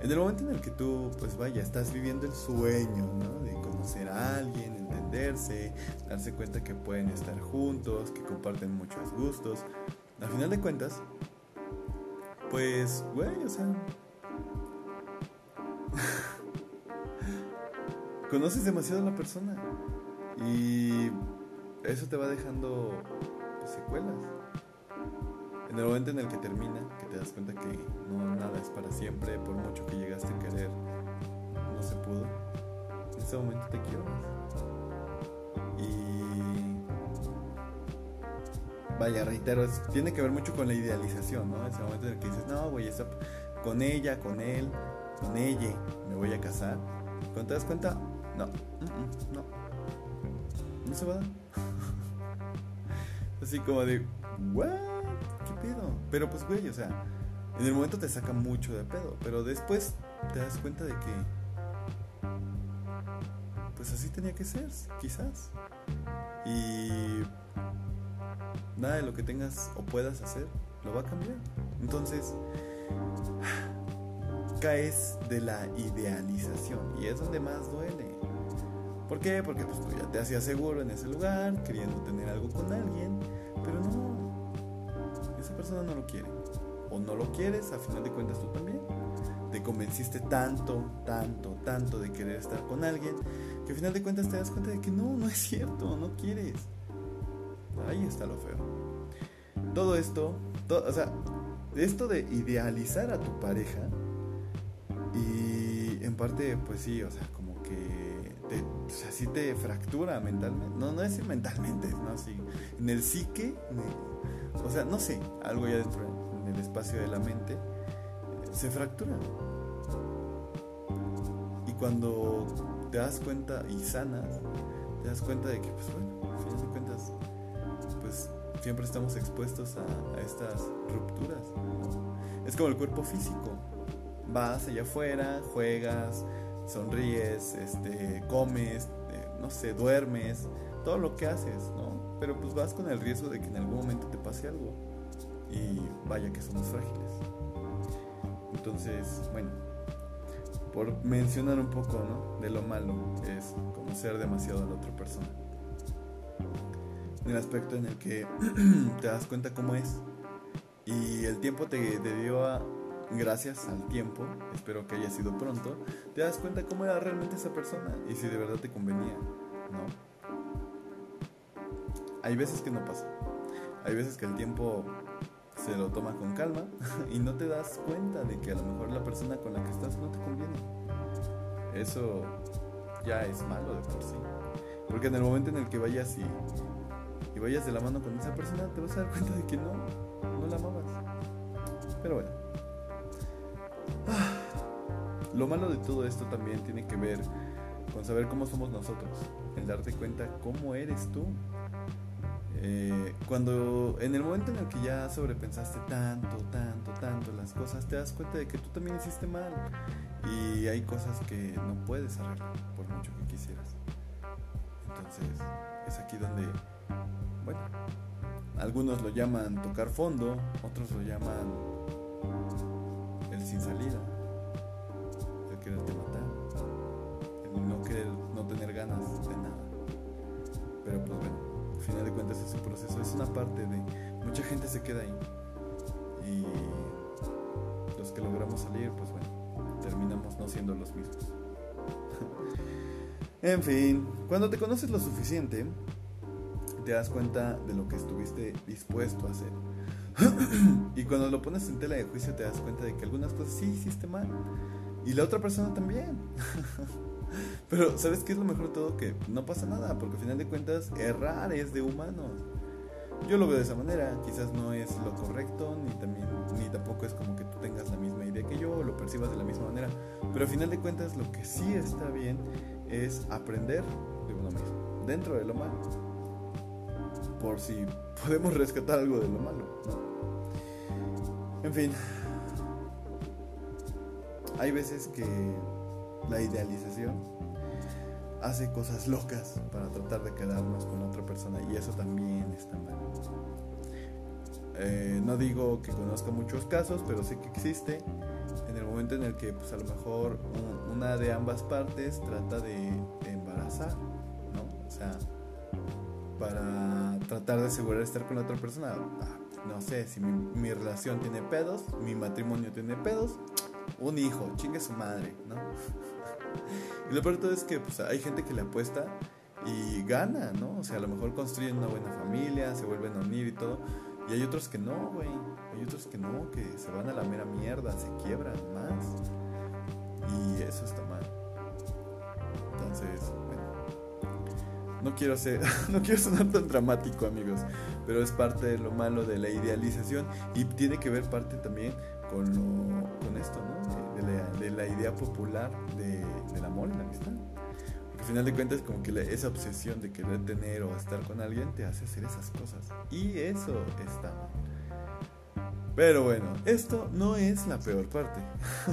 En el momento en el que tú, pues vaya, estás viviendo el sueño, ¿no? De conocer a alguien, darse cuenta que pueden estar juntos, que comparten muchos gustos. Al final de cuentas, pues, güey, o sea... conoces demasiado a la persona y eso te va dejando pues, secuelas. El momento en el que termina, que te das cuenta que no nada es para siempre, por mucho que llegaste a querer, no se pudo. En ese momento te quiero vaya, reitero, tiene que ver mucho con la idealización, ¿no? Ese momento en el que dices, no, güey, con ella, con él, con ella, me voy a casar. Cuando te das cuenta, no, no, no se va a dar. Así como de, ¿what? Pero pues, güey, o sea, en el momento te saca mucho de pedo, pero después te das cuenta de que, pues así tenía que ser, quizás. Y nada de lo que tengas o puedas hacer lo va a cambiar. Entonces, caes de la idealización y es donde más duele. ¿Por qué? Porque pues, tú ya te hacías seguro en ese lugar, queriendo tener algo con alguien, pero no, persona no lo quiere. O no lo quieres, a final de cuentas tú también. Te convenciste tanto, tanto, tanto de querer estar con alguien, que a final de cuentas te das cuenta de que no, no es cierto, no quieres. Ahí está lo feo. Todo esto, o sea, esto de idealizar a tu pareja y en parte, pues sí, o sea, como que te, te fractura mentalmente. No, no es mentalmente, ¿no? Sí, en el psique, o sea, no sé, algo ya dentro, en el espacio de la mente, se fractura. Y cuando te das cuenta y sanas, te das cuenta de que, pues bueno, al final de cuentas, pues siempre estamos expuestos a, estas rupturas. Es como el cuerpo físico. Vas allá afuera, juegas, sonríes, este, comes, eh, no sé, duermes, todo lo que haces, ¿no? Pero pues vas con el riesgo de que en algún momento te pase algo. Y vaya que somos frágiles. Entonces, bueno, por mencionar un poco, ¿no? De lo malo es conocer demasiado a la otra persona. En el aspecto en el que te das cuenta cómo es y el tiempo te, te dio a, gracias al tiempo, espero que haya sido pronto, te das cuenta cómo era realmente esa persona y si de verdad te convenía, ¿no? Hay veces que no pasa. Hay veces que el tiempo se lo toma con calma y no te das cuenta de que a lo mejor la persona con la que estás no te conviene. Eso ya es malo de por sí. Porque en el momento en el que vayas y, y vayas de la mano con esa persona, te vas a dar cuenta de que no, no la amabas. Pero bueno. Lo malo de todo esto también tiene que ver con saber cómo somos nosotros, el darte cuenta cómo eres tú. Eh, cuando en el momento en el que ya sobrepensaste tanto, tanto, tanto las cosas, te das cuenta de que tú también hiciste mal y hay cosas que no puedes arreglar por mucho que quisieras. Entonces es aquí donde, bueno, algunos lo llaman tocar fondo, otros lo llaman el sin salida quererte matar, el no querer, no tener ganas de nada. Pero pues bueno, al final de cuentas es un proceso, es una parte de mucha gente se queda ahí. Y los que logramos salir, pues bueno, terminamos no siendo los mismos. en fin, cuando te conoces lo suficiente, te das cuenta de lo que estuviste dispuesto a hacer. y cuando lo pones en tela de juicio te das cuenta de que algunas cosas sí hiciste mal y la otra persona también. Pero, ¿sabes qué es lo mejor de todo? Que no pasa nada, porque al final de cuentas, errar es de humanos. Yo lo veo de esa manera, quizás no es lo correcto, ni, también, ni tampoco es como que tú tengas la misma idea que yo o lo percibas de la misma manera. Pero al final de cuentas, lo que sí está bien es aprender de uno mismo, dentro de lo malo. Por si podemos rescatar algo de lo malo. En fin, hay veces que la idealización hace cosas locas para tratar de quedarnos con otra persona y eso también está mal. Eh, no digo que conozca muchos casos, pero sé que existe en el momento en el que pues a lo mejor una de ambas partes trata de, embarazar, ¿no? O sea, para tratar de asegurar estar con la otra persona. Ah, no sé, si mi relación tiene pedos, mi matrimonio tiene pedos, un hijo, chingue su madre, ¿no? y lo peor de todo es que pues, hay gente que le apuesta y gana, ¿no? O sea, a lo mejor construyen una buena familia, se vuelven a unir y todo. Y hay otros que no, güey. Hay otros que no, que se van a la mera mierda, se quiebran más. Y eso está mal. Entonces, bueno. No quiero ser, no quiero sonar tan dramático, amigos, pero es parte de lo malo de la idealización y tiene que ver parte también con, con esto, ¿no? De, la, idea popular de, del amor y la amistad. Porque al final de cuentas, como que esa obsesión de querer tener o estar con alguien te hace hacer esas cosas. Y eso está. Pero bueno, esto no es la peor parte.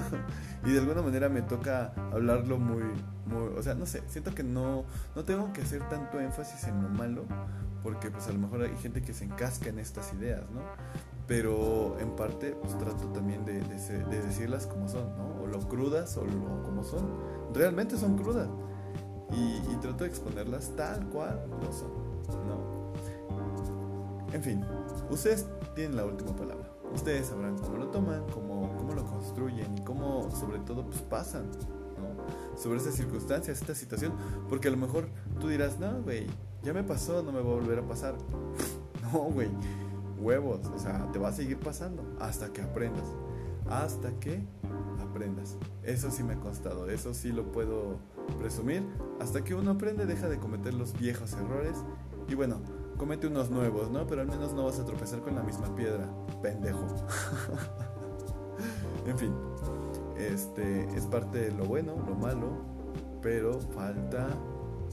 y de alguna manera me toca hablarlo muy, muy, o sea, no sé, siento que no, no tengo que hacer tanto énfasis en lo malo, porque pues a lo mejor hay gente que se encasca en estas ideas, ¿no? Pero en parte pues trato también de, decirlas como son, ¿no? O lo crudas o lo como son. Realmente son crudas. Y, trato de exponerlas tal cual lo son, ¿no? En fin, ustedes tienen la última palabra. Ustedes sabrán cómo lo toman, cómo, cómo lo construyen y cómo sobre todo pues pasan, ¿no? Sobre esas circunstancias, esta situación. Porque a lo mejor tú dirás, no, güey, ya me pasó, no me va a volver a pasar. no, güey huevos, o sea, te va a seguir pasando hasta que aprendas, hasta que aprendas. Eso sí me ha costado, eso sí lo puedo presumir. Hasta que uno aprende, deja de cometer los viejos errores y bueno, comete unos nuevos, ¿no? Pero al menos no vas a tropezar con la misma piedra, pendejo. en fin, este es parte de lo bueno, lo malo, pero falta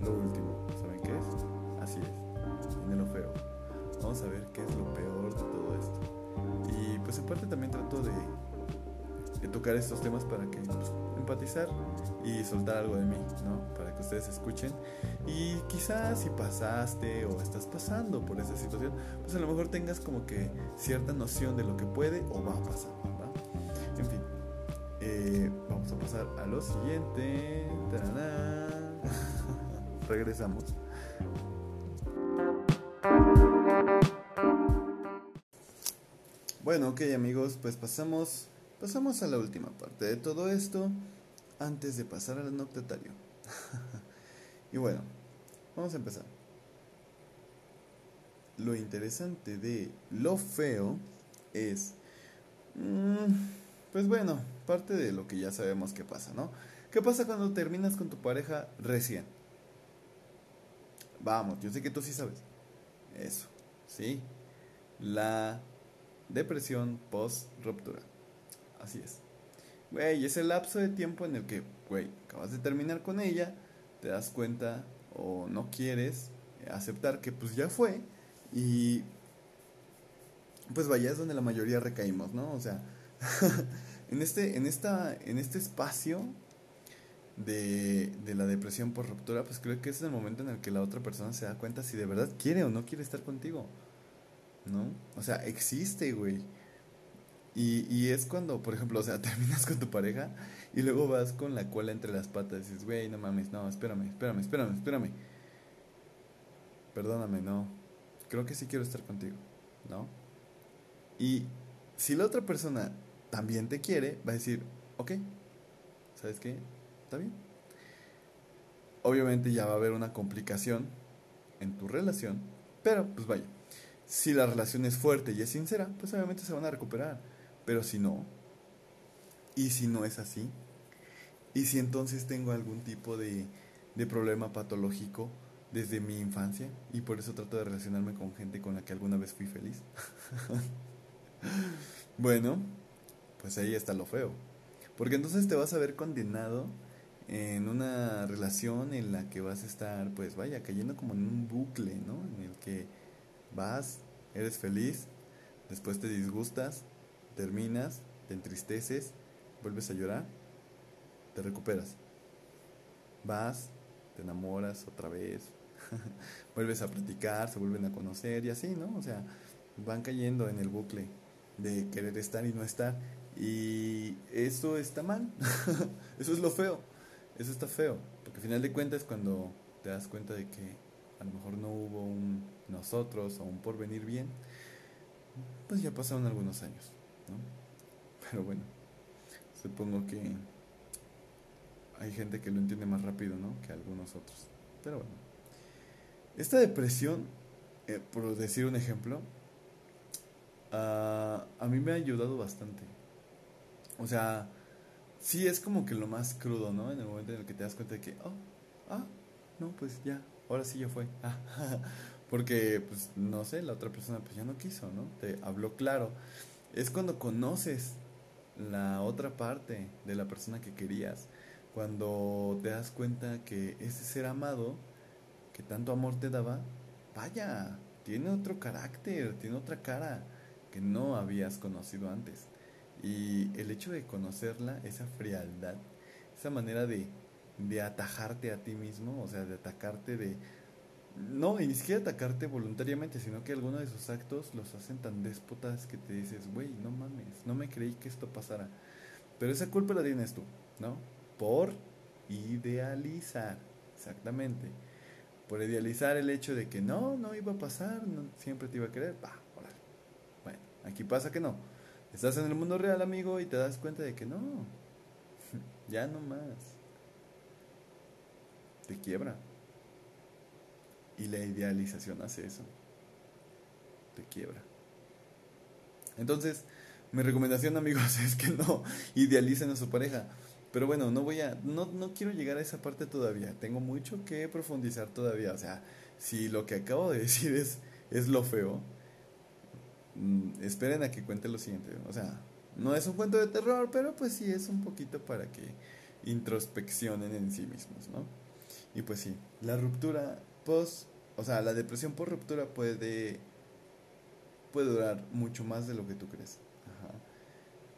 lo último. ¿Saben qué es? Así es, viene lo feo. Vamos a ver qué es lo peor de todo esto. Y pues en parte también trato de, tocar estos temas para que pues, empatizar y soltar algo de mí, ¿no? Para que ustedes escuchen. Y quizás si pasaste o estás pasando por esa situación, pues a lo mejor tengas como que cierta noción de lo que puede o va a pasar, En fin. pasar a lo siguiente. Regresamos. Bueno, ok amigos, pues pasamos, pasamos a la última parte de todo esto antes de pasar al anoctetario. y bueno, vamos a empezar. Lo interesante de lo feo es, mm, pues bueno, parte de lo que ya sabemos que pasa, ¿no? ¿Qué pasa cuando terminas con tu pareja recién? Vamos, yo sé que tú sí sabes. Eso, sí. La depresión post ruptura. Así es. Güey, es el lapso de tiempo en el que, güey, acabas de terminar con ella, te das cuenta o no quieres aceptar que pues ya fue y pues vaya es donde la mayoría recaímos, ¿no? O sea, en este en esta en este espacio de, de la depresión por ruptura, pues creo que es el momento en el que la otra persona se da cuenta si de verdad quiere o no quiere estar contigo. ¿No? O sea, existe, güey. Y, y es cuando, por ejemplo, o sea, terminas con tu pareja y luego vas con la cola entre las patas y dices, güey, no mames, no, espérame, espérame, espérame, espérame. Perdóname, no. Creo que sí quiero estar contigo, ¿no? Y si la otra persona también te quiere, va a decir, ok, ¿sabes qué? Está bien. Obviamente ya va a haber una complicación en tu relación, pero pues vaya, si la relación es fuerte y es sincera, pues obviamente se van a recuperar. Pero si no, y si no es así, y si entonces tengo algún tipo de, de problema patológico desde mi infancia, y por eso trato de relacionarme con gente con la que alguna vez fui feliz. bueno, pues ahí está lo feo. Porque entonces te vas a ver condenado en una relación en la que vas a estar, pues vaya, cayendo como en un bucle, ¿no? En el que Vas, eres feliz, después te disgustas, terminas, te entristeces, vuelves a llorar, te recuperas. Vas, te enamoras otra vez, vuelves a platicar, se vuelven a conocer y así, ¿no? O sea, van cayendo en el bucle de querer estar y no estar. Y eso está mal, eso es lo feo, eso está feo, porque al final de cuentas cuando te das cuenta de que a lo mejor no hubo un nosotros o un porvenir bien, pues ya pasaron algunos años, ¿no? Pero bueno, supongo que hay gente que lo entiende más rápido, ¿no? Que algunos otros. Pero bueno, esta depresión, eh, por decir un ejemplo, ah, a mí me ha ayudado bastante. O sea, sí es como que lo más crudo, ¿no? En el momento en el que te das cuenta de que, oh, ah, no, pues ya, ahora sí ya fue. porque, pues, no sé, la otra persona pues ya no quiso, ¿no? Te habló claro. Es cuando conoces la otra parte de la persona que querías. Cuando te das cuenta que ese ser amado, que tanto amor te daba, vaya, tiene otro carácter, tiene otra cara que no habías conocido antes. Y el hecho de conocerla, esa frialdad, esa manera de de atajarte a ti mismo, o sea, de atacarte de... No, y ni siquiera atacarte voluntariamente, sino que algunos de sus actos los hacen tan déspotas que te dices, güey, no mames, no me creí que esto pasara. Pero esa culpa la tienes tú, ¿no? Por idealizar, exactamente. Por idealizar el hecho de que no, no iba a pasar, no, siempre te iba a querer, va, órale. Bueno, aquí pasa que no. Estás en el mundo real, amigo, y te das cuenta de que no, ya no más te quiebra. Y la idealización hace eso. Te quiebra. Entonces, mi recomendación, amigos, es que no idealicen a su pareja. Pero bueno, no voy a, no, no quiero llegar a esa parte todavía. Tengo mucho que profundizar todavía. O sea, si lo que acabo de decir es, es lo feo, mm, esperen a que cuente lo siguiente. O sea, no es un cuento de terror, pero pues sí es un poquito para que introspeccionen en sí mismos, ¿no? Y pues sí, la ruptura post, o sea, la depresión por ruptura puede, puede durar mucho más de lo que tú crees.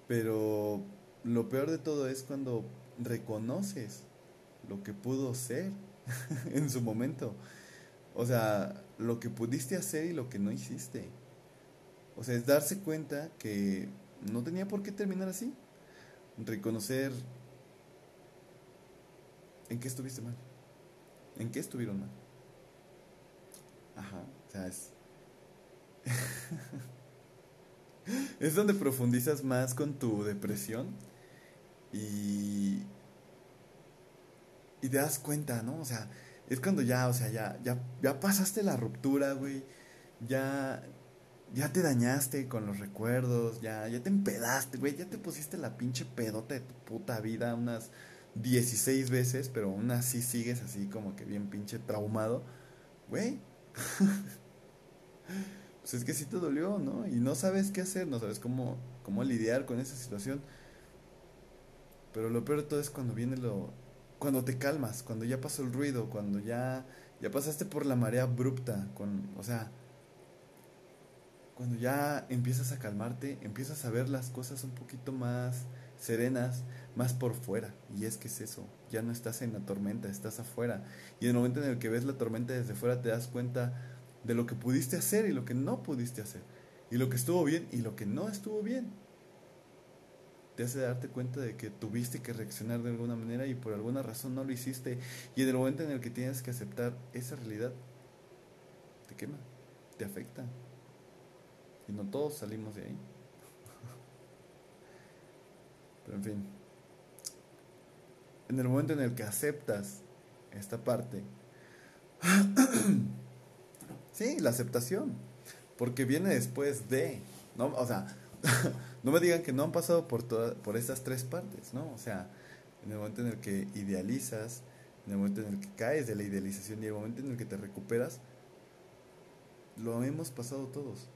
Pero lo peor de todo es cuando reconoces lo que pudo ser en su momento. O sea, lo que pudiste hacer y lo que no hiciste. O sea, es darse cuenta que no tenía por qué terminar así. Reconocer ¿En qué estuviste mal? ¿En qué estuvieron mal? Ajá, o sea, es... es donde profundizas más con tu depresión y... Y te das cuenta, ¿no? O sea, es cuando ya, o sea, ya, ya, ya pasaste la ruptura, güey. Ya, ya te dañaste con los recuerdos, ya, ya te empedaste, güey. Ya te pusiste la pinche pedota de tu puta vida unas 16 veces, pero aún así sigues así como que bien pinche traumado. Güey. pues es que sí te dolió, ¿no? Y no sabes qué hacer, no sabes cómo, cómo lidiar con esa situación. Pero lo peor de todo es cuando viene lo, cuando te calmas, cuando ya pasó el ruido, cuando ya, ya pasaste por la marea abrupta, con, o sea, cuando ya empiezas a calmarte, empiezas a ver las cosas un poquito más serenas, más por fuera. Y es que es eso, ya no estás en la tormenta, estás afuera. Y en el momento en el que ves la tormenta desde fuera te das cuenta de lo que pudiste hacer y lo que no pudiste hacer. Y lo que estuvo bien y lo que no estuvo bien te hace darte cuenta de que tuviste que reaccionar de alguna manera y por alguna razón no lo hiciste. Y en el momento en el que tienes que aceptar esa realidad, te quema, te afecta. Y no todos salimos de ahí. Pero en fin, en el momento en el que aceptas esta parte, sí, la aceptación, porque viene después de, ¿no? O sea, no me digan que no han pasado por, por estas tres partes, ¿no? O sea, en el momento en el que idealizas, en el momento en el que caes de la idealización y el momento en el que te recuperas, lo hemos pasado todos.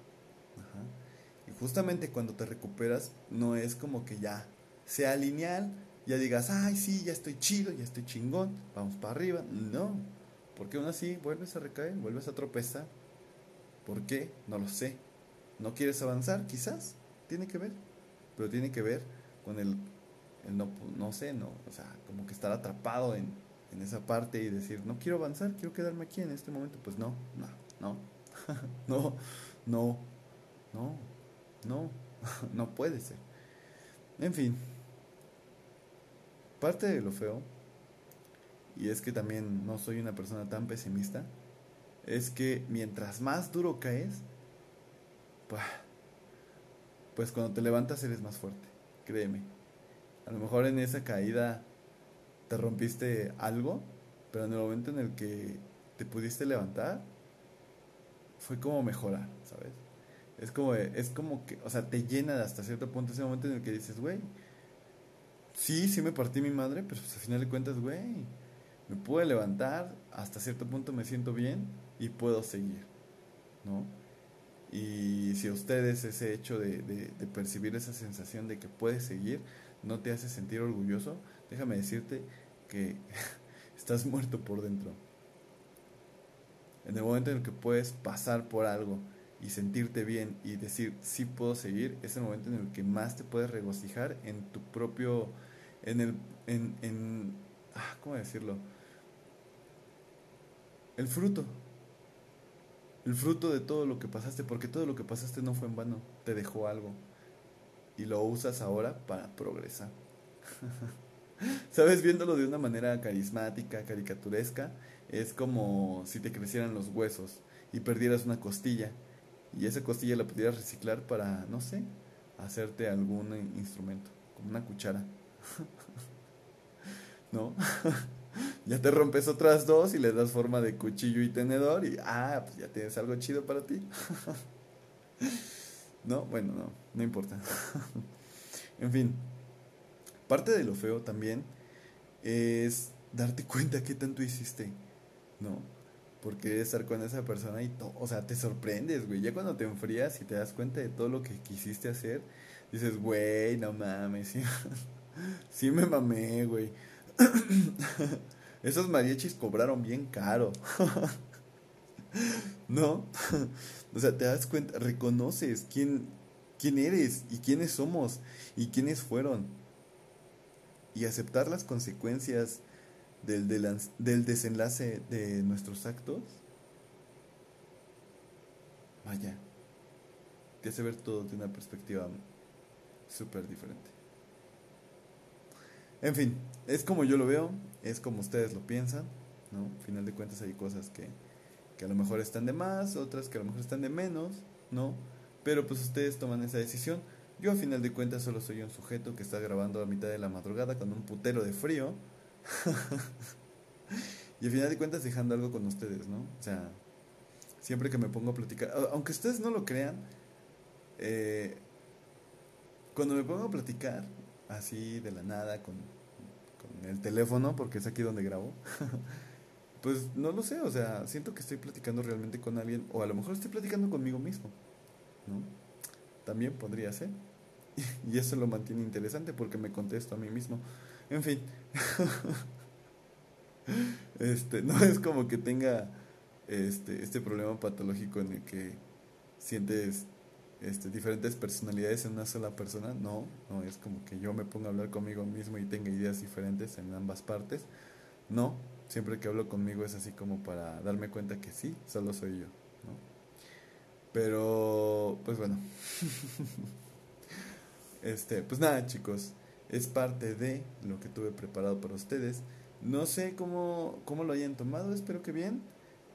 Y justamente cuando te recuperas, no es como que ya sea lineal, ya digas, ay, sí, ya estoy chido, ya estoy chingón, vamos para arriba. No, porque aún así vuelves a recaer, vuelves a tropezar. ¿Por qué? No lo sé. ¿No quieres avanzar? Quizás tiene que ver, pero tiene que ver con el, no, no sé, no, o sea, como que estar atrapado en, en esa parte y decir, no quiero avanzar, quiero quedarme aquí en este momento. Pues no, no, no, no, no, no, no, no puede ser. En fin, parte de lo feo, y es que también no soy una persona tan pesimista, es que mientras más duro caes, pues pues cuando te levantas eres más fuerte, créeme. A lo mejor en esa caída te rompiste algo, pero en el momento en el que te pudiste levantar, fue como mejorar, ¿sabes? Es como, es como que, o sea, te llena hasta cierto punto ese momento en el que dices, güey, sí, sí me partí mi madre, pero pues al final de cuentas, güey, me pude levantar, hasta cierto punto me siento bien y puedo seguir, ¿no? Y si a ustedes ese hecho de, de, percibir esa sensación de que puedes seguir no te hace sentir orgulloso, déjame decirte que estás muerto por dentro. En el momento en el que puedes pasar por algo y sentirte bien y decir sí puedo seguir, es el momento en el que más te puedes regocijar en tu propio, en el, en, en ah, ¿cómo decirlo? El fruto, el fruto de todo lo que pasaste, porque todo lo que pasaste no fue en vano, te dejó algo y lo usas ahora para progresar. ¿Sabes? Viéndolo de una manera carismática, caricaturesca, es como si te crecieran los huesos y perdieras una costilla y esa costilla la pudieras reciclar para, no sé, hacerte algún instrumento, como una cuchara. ¿No? ya te rompes otras dos y le das forma de cuchillo y tenedor y ah, pues ya tienes algo chido para ti. no, bueno, no, no importa. en fin, parte de lo feo también es darte cuenta qué tanto hiciste, ¿no? Porque estar con esa persona y todo, o sea, te sorprendes, güey. Ya cuando te enfrías y te das cuenta de todo lo que quisiste hacer, dices, güey, no mames, sí, sí me mamé, güey. Esos mariachis cobraron bien caro. ¿No? o sea, te das cuenta, reconoces quién, quién eres y quiénes somos y quiénes fueron. Y aceptar las consecuencias del, del desenlace de nuestros actos. Vaya, te hace ver todo de una perspectiva súper diferente. En fin, es como yo lo veo. es como ustedes lo piensan, ¿no? Al final de cuentas hay cosas que, que a lo mejor están de más, otras que a lo mejor están de menos, ¿no? Pero pues ustedes toman esa decisión. Yo a final de cuentas solo soy un sujeto que está grabando a mitad de la madrugada con un putero de frío. y a final de cuentas dejando algo con ustedes, ¿no? O sea, siempre que me pongo a platicar, aunque ustedes no lo crean, eh, cuando me pongo a platicar así de la nada con, con el teléfono, porque es aquí donde grabo, pues no lo sé, o sea, siento que estoy platicando realmente con alguien, o a lo mejor estoy platicando conmigo mismo, ¿no? También podría ser. Y eso lo mantiene interesante porque me contesto a mí mismo. En fin. Este, no es como que tenga este, este problema patológico en el que sientes este, diferentes personalidades en una sola persona. No, no es como que yo me ponga a hablar conmigo mismo y tenga ideas diferentes en ambas partes. No, siempre que hablo conmigo es así como para darme cuenta que sí, solo soy yo. ¿no? Pero, pues bueno. este, pues nada, chicos, es parte de lo que tuve preparado para ustedes. No sé cómo, cómo lo hayan tomado, espero que bien.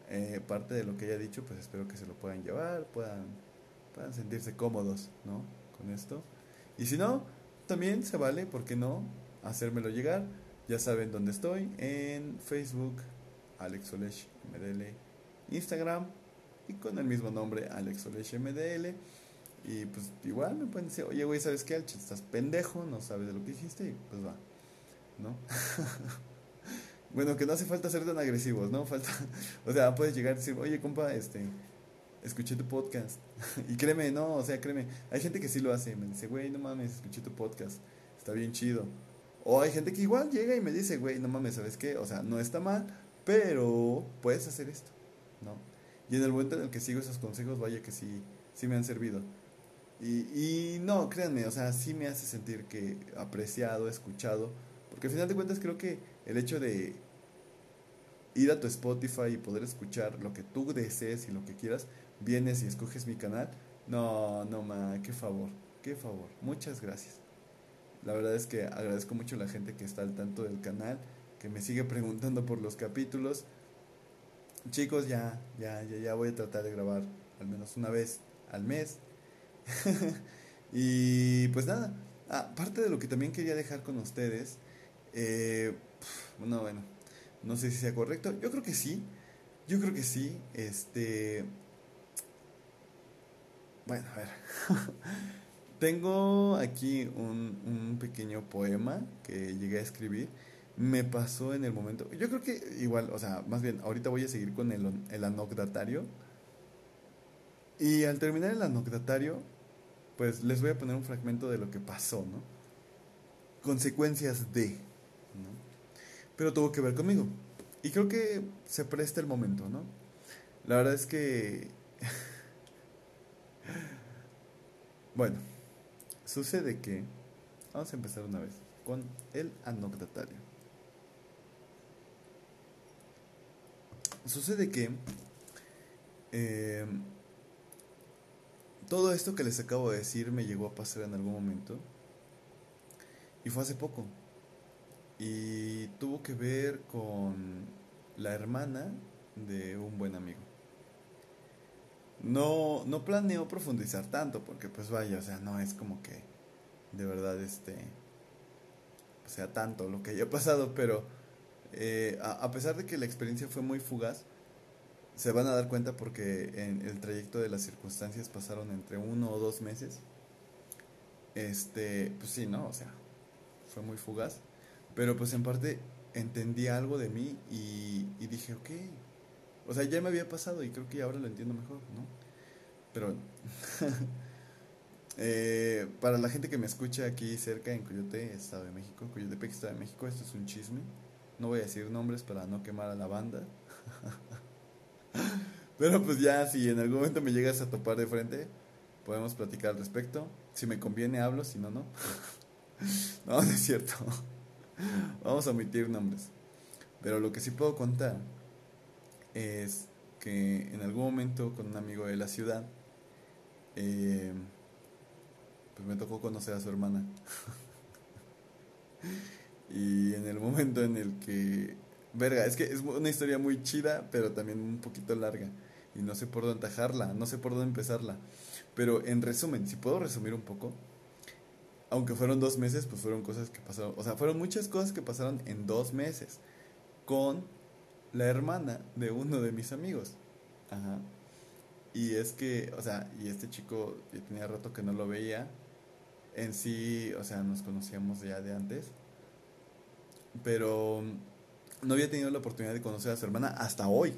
Eh, parte de lo que haya dicho, pues espero que se lo puedan llevar, puedan, puedan sentirse cómodos, ¿no? Con esto. Y si no, también se vale, ¿por qué no? Hacérmelo llegar. Ya saben dónde estoy, en Facebook, Alex Olesh MDL, Instagram, y con el mismo nombre, Alex Olesh MDL. Y pues igual me pueden decir, oye, güey, ¿sabes qué? Estás pendejo, no sabes de lo que dijiste, y pues va, ¿no? bueno, que no hace falta ser tan agresivos, ¿no? Falta, o sea, puedes llegar y decir, oye, compa, este, escuché tu podcast. y créeme, no, o sea, créeme, hay gente que sí lo hace, me dice, güey, no mames, escuché tu podcast, está bien chido. O hay gente que igual llega y me dice, güey, no mames, ¿sabes qué? O sea, no está mal, pero puedes hacer esto, ¿no? Y en el momento en el que sigo esos consejos, vaya que sí, sí me han servido. Y, y no, créanme, o sea, sí me hace sentir que apreciado, escuchado, porque al final de cuentas creo que el hecho de ir a tu Spotify y poder escuchar lo que tú desees y lo que quieras, vienes y escoges mi canal. No, no, ma, qué favor, qué favor. Muchas gracias. La verdad es que agradezco mucho a la gente que está al tanto del canal, que me sigue preguntando por los capítulos. Chicos, ya, ya, ya, ya voy a tratar de grabar al menos una vez al mes. y pues nada, aparte de lo que también quería dejar con ustedes, eh, bueno, no sé si sea correcto, yo creo que sí, yo creo que sí, este, bueno, a ver. Tengo aquí un, un, pequeño poema que llegué a escribir. Me pasó en el momento. Yo creo que igual, o sea, más bien, ahorita voy a seguir con el, el anocdatario. Y al terminar el anocdatario, pues les voy a poner un fragmento de lo que pasó, ¿no? Consecuencias de, ¿no? Pero tuvo que ver conmigo. Y creo que se presta el momento, ¿no? La verdad es que. bueno. Sucede que, vamos a empezar una vez, con el anocdatario. Sucede que eh, todo esto que les acabo de decir me llegó a pasar en algún momento y fue hace poco y tuvo que ver con la hermana de un buen amigo. No, no planeo profundizar tanto porque pues vaya, o sea, no es como que de verdad este sea tanto lo que haya pasado, pero eh, a, pesar de que la experiencia fue muy fugaz, se van a dar cuenta porque en el trayecto de las circunstancias pasaron entre uno o dos meses. Este, pues sí, ¿no? O sea, fue muy fugaz. Pero pues en parte entendí algo de mí y, dije, ok, o sea, ya me había pasado y creo que ahora lo entiendo mejor, ¿no? Pero eh, para la gente que me escucha aquí cerca en Coyote, Estado de México, Coyotepec, Estado de México, esto es un chisme. No voy a decir nombres para no quemar a la banda. Pero pues ya, si en algún momento me llegas a topar de frente, podemos platicar al respecto. Si me conviene, hablo, si no, no. no, no es cierto. Vamos a omitir nombres. Pero lo que sí puedo contar es que en algún momento con un amigo de la ciudad, eh, pues me tocó conocer a su hermana. y en el momento en el que, verga, es que es una historia muy chida, pero también un poquito larga. Y no sé por dónde atajarla, no sé por dónde empezarla. Pero en resumen, si puedo resumir un poco, aunque fueron dos meses, pues fueron cosas que pasaron, o sea, fueron muchas cosas que pasaron en dos meses con la hermana de uno de mis amigos. Ajá. Y es que, o sea, y este chico, yo tenía rato que no lo veía. En sí, o sea, nos conocíamos ya de antes. Pero no había tenido la oportunidad de conocer a su hermana hasta hoy,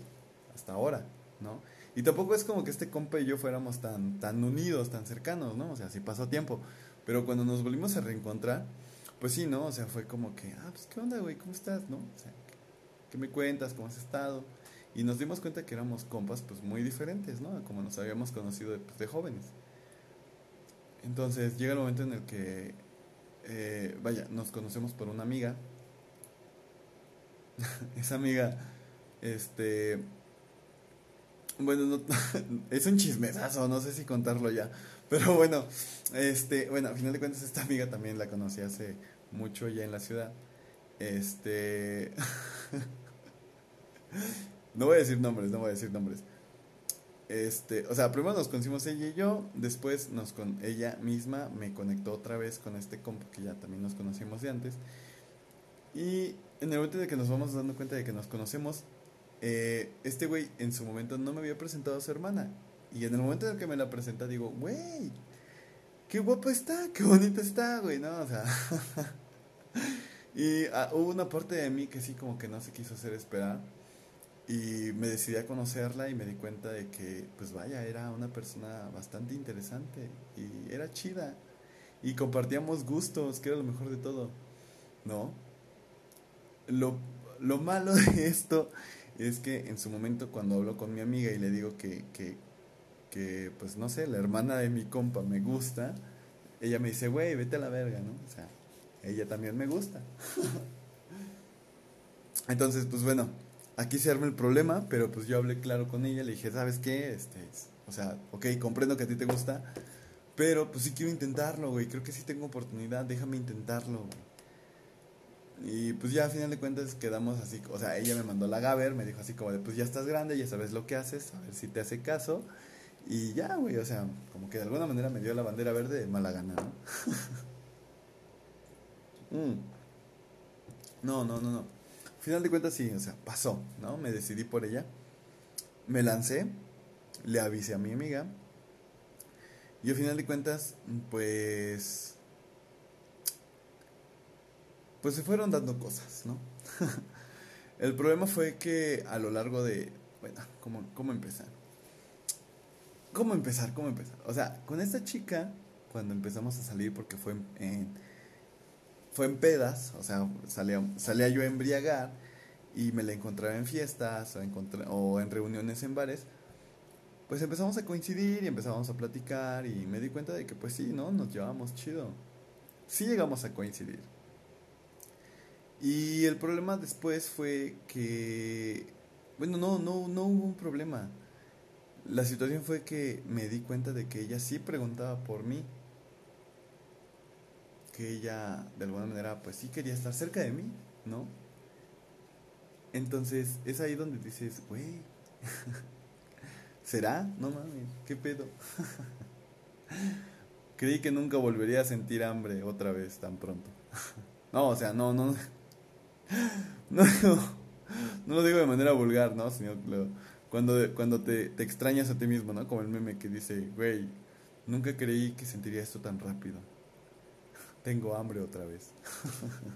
hasta ahora, ¿no? Y tampoco es como que este compa y yo fuéramos tan, tan unidos, tan cercanos, ¿no? O sea, sí pasó tiempo. Pero cuando nos volvimos a reencontrar, pues sí, ¿no? O sea, fue como que, ah, pues qué onda, güey, ¿cómo estás? ¿No? O sea, ¿qué me cuentas? ¿Cómo has estado? Y nos dimos cuenta que éramos compas pues muy diferentes, ¿no? Como nos habíamos conocido de, pues, de jóvenes. Entonces llega el momento en el que, eh, vaya, nos conocemos por una amiga. Esa amiga, este... Bueno, no, es un chismesazo, no sé si contarlo ya. Pero bueno, este, bueno, a final de cuentas esta amiga también la conocí hace mucho ya en la ciudad. Este... No voy a decir nombres, no voy a decir nombres. Este, o sea, primero nos conocimos ella y yo, después nos con ella misma me conectó otra vez con este compo que ya también nos conocimos de antes. Y en el momento de que nos vamos dando cuenta de que nos conocemos, eh, este güey en su momento no me había presentado a su hermana. Y en el momento en el que me la presenta, digo, güey, qué guapo está, qué bonito está, güey, ¿no? O sea. y ah, hubo una parte de mí que sí, como que no se quiso hacer esperar y me decidí a conocerla y me di cuenta de que, pues vaya, era una persona bastante interesante y era chida. Y compartíamos gustos, que era lo mejor de todo, ¿no? Lo, lo malo de esto es que en su momento cuando hablo con mi amiga y le digo que, que, que pues no sé, la hermana de mi compa me gusta, ella me dice, güey, vete a la verga, ¿no? O sea, ella también me gusta. Entonces, pues bueno, aquí se arma el problema, pero pues yo hablé claro con ella, le dije, ¿sabes qué? Este, o sea, ok, comprendo que a ti te gusta, pero pues sí quiero intentarlo, güey, creo que sí tengo oportunidad, déjame intentarlo, Y pues ya a final de cuentas quedamos así, o sea, ella me mandó la Gaber, me dijo así como de, pues ya estás grande, ya sabes lo que haces, a ver si te hace caso. Y ya, güey, o sea, como que de alguna manera me dio la bandera verde de mala gana, ¿no? Mm. No, no, no, no final de cuentas sí, o sea, pasó, ¿no? Me decidí por ella. Me lancé, le avisé a mi amiga. Y al final de cuentas, pues... Pues se fueron dando cosas, ¿no? El problema fue que a lo largo de... Bueno, ¿cómo, cómo empezar? ¿Cómo empezar? ¿Cómo empezar? O sea, con esta chica, cuando empezamos a salir, porque fue en fue en pedas, o sea, salía, salía yo a embriagar y me la encontraba en fiestas o, en reuniones en bares, pues empezamos a coincidir y empezamos a platicar y me di cuenta de que pues sí, ¿no? Nos llevábamos chido. Sí llegamos a coincidir. Y el problema después fue que, bueno, no, no, no hubo un problema. La situación fue que me di cuenta de que ella sí preguntaba por mí que ella de alguna manera pues sí quería estar cerca de mí, ¿no? Entonces es ahí donde dices, güey, ¿será? No mames, ¿qué pedo? Creí que nunca volvería a sentir hambre otra vez tan pronto. no, o sea, no, no, no, no, lo digo de manera vulgar, ¿no? Sino cuando, cuando te, te extrañas a ti mismo, ¿no? Como el meme que dice, güey, nunca creí que sentiría esto tan rápido. Tengo hambre otra vez.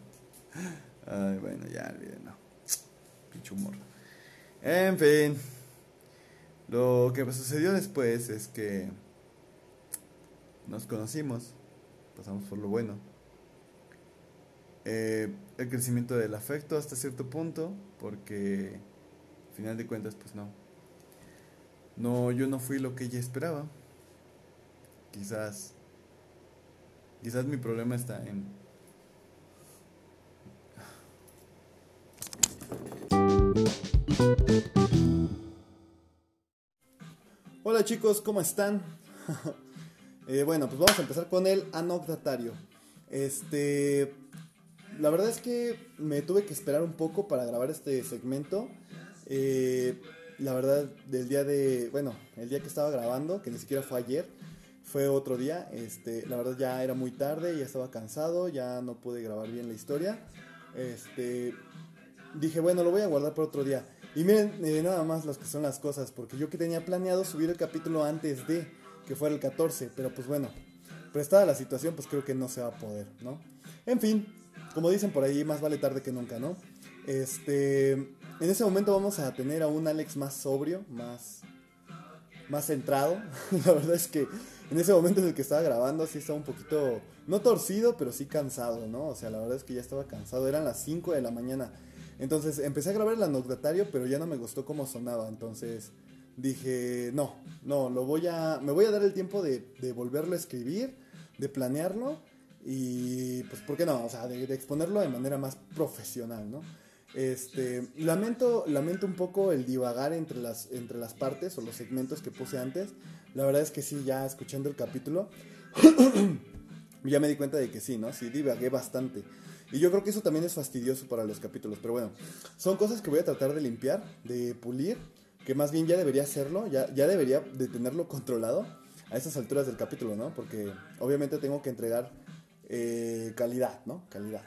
Ay, bueno, ya olvídenlo. Pinche humor. En fin. Lo que sucedió después es que nos conocimos, pasamos por lo bueno. Eh, el crecimiento del afecto hasta cierto punto, porque al final de cuentas, pues no. No, yo no fui lo que ella esperaba. Quizás Quizás mi problema está en... Hola chicos, ¿cómo están? Eh, bueno, pues vamos a empezar con el anecdotario. Este, la verdad es que me tuve que esperar un poco para grabar este segmento. Eh, la verdad, del día de, bueno, el día que estaba grabando, que ni siquiera fue ayer, fue otro día. Este, la verdad ya era muy tarde, ya estaba cansado, ya no pude grabar bien la historia. Este, dije, bueno, lo voy a guardar por otro día. Y miren, eh, nada más las que son las cosas, porque yo que tenía planeado subir el capítulo antes de que fuera el 14, pero pues bueno, prestada la situación, pues creo que no se va a poder, ¿no? En fin, como dicen por ahí, más vale tarde que nunca, ¿no? Este, en ese momento vamos a tener a un Alex más sobrio, más, más centrado. la verdad es que en ese momento en el que estaba grabando, sí estaba un poquito, no torcido, pero sí cansado, ¿no? O sea, la verdad es que ya estaba cansado, eran las 5 de la mañana. Entonces empecé a grabar el anecdotario, pero ya no me gustó cómo sonaba, entonces dije, no, no, lo voy a, me voy a dar el tiempo de, de volverlo a escribir, de planearlo y pues, ¿por qué no? O sea, de, exponerlo de manera más profesional, ¿no? Este, lamento, lamento un poco el divagar entre las, entre las partes o los segmentos que puse antes. La verdad es que sí, ya escuchando el capítulo, ya me di cuenta de que sí, ¿no? Sí, divagué bastante. Y yo creo que eso también es fastidioso para los capítulos. Pero bueno, son cosas que voy a tratar de limpiar, de pulir, que más bien ya debería hacerlo, ya, ya debería de tenerlo controlado a esas alturas del capítulo, ¿no? Porque obviamente tengo que entregar eh, calidad, ¿no? Calidad.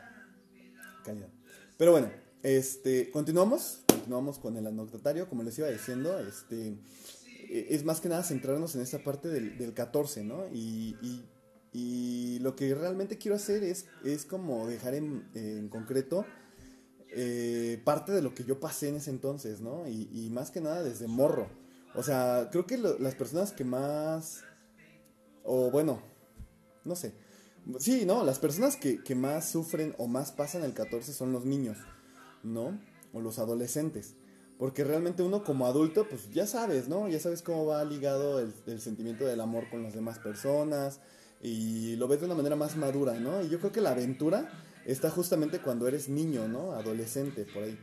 Calidad. Pero bueno, este, continuamos, continuamos con el anecdotario, como les iba diciendo, este, e, es más que nada centrarnos en esta parte del, 14, ¿no? Y, y, lo que realmente quiero hacer es, es como dejar en, en concreto eh, parte de lo que yo pasé en ese entonces, ¿no? Y, y más que nada desde morro. O sea, creo que las personas que más, o bueno, no sé, Sí, no, las personas que, más sufren o más pasan el 14 son los niños, ¿no? O los adolescentes. Porque realmente uno como adulto, pues ya sabes, ¿no? Ya sabes cómo va ligado el, sentimiento del amor con las demás personas y lo ves de una manera más madura, ¿no? Y yo creo que la aventura está justamente cuando eres niño, ¿no? Adolescente, por ahí.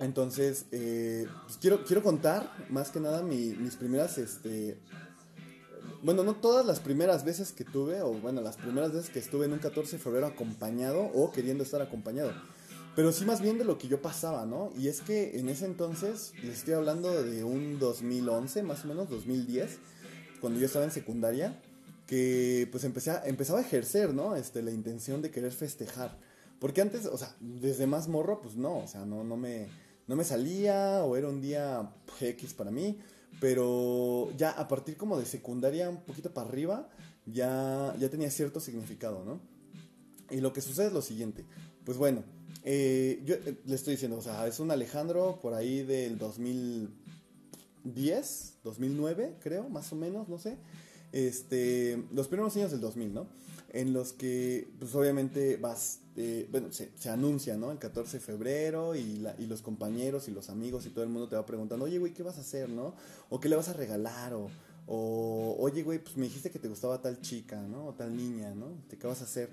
Entonces, eh, pues quiero, quiero contar más que nada mis primeras este, bueno, no todas las primeras veces que tuve, o bueno, las primeras veces que estuve en un 14 de febrero acompañado o queriendo estar acompañado. Pero sí más bien de lo que yo pasaba, ¿no? Y es que en ese entonces, les estoy hablando de un 2011, más o menos, 2010, cuando yo estaba en secundaria, que pues empecé a, empezaba a ejercer, ¿no? Este, la intención de querer festejar. Porque antes, o sea, desde más morro, pues no, o sea, no, no, me, no me salía o era un día X para mí. Pero ya a partir como de secundaria, un poquito para arriba, ya, ya tenía cierto significado, ¿no? Y lo que sucede es lo siguiente. Pues bueno, eh, yo eh, le estoy diciendo, o sea, es un Alejandro por ahí del 2010, 2009, creo, más o menos, no sé. Este, los primeros años del 2000, ¿no? En los que, pues obviamente vas este, bueno, se, anuncia, ¿no? El 14 de febrero y, y, los compañeros y los amigos y todo el mundo te va preguntando, oye, güey, ¿qué vas a hacer, no? O qué le vas a regalar, o, o oye, güey, pues me dijiste que te gustaba tal chica, ¿no? O tal niña, ¿no? ¿Qué vas a hacer?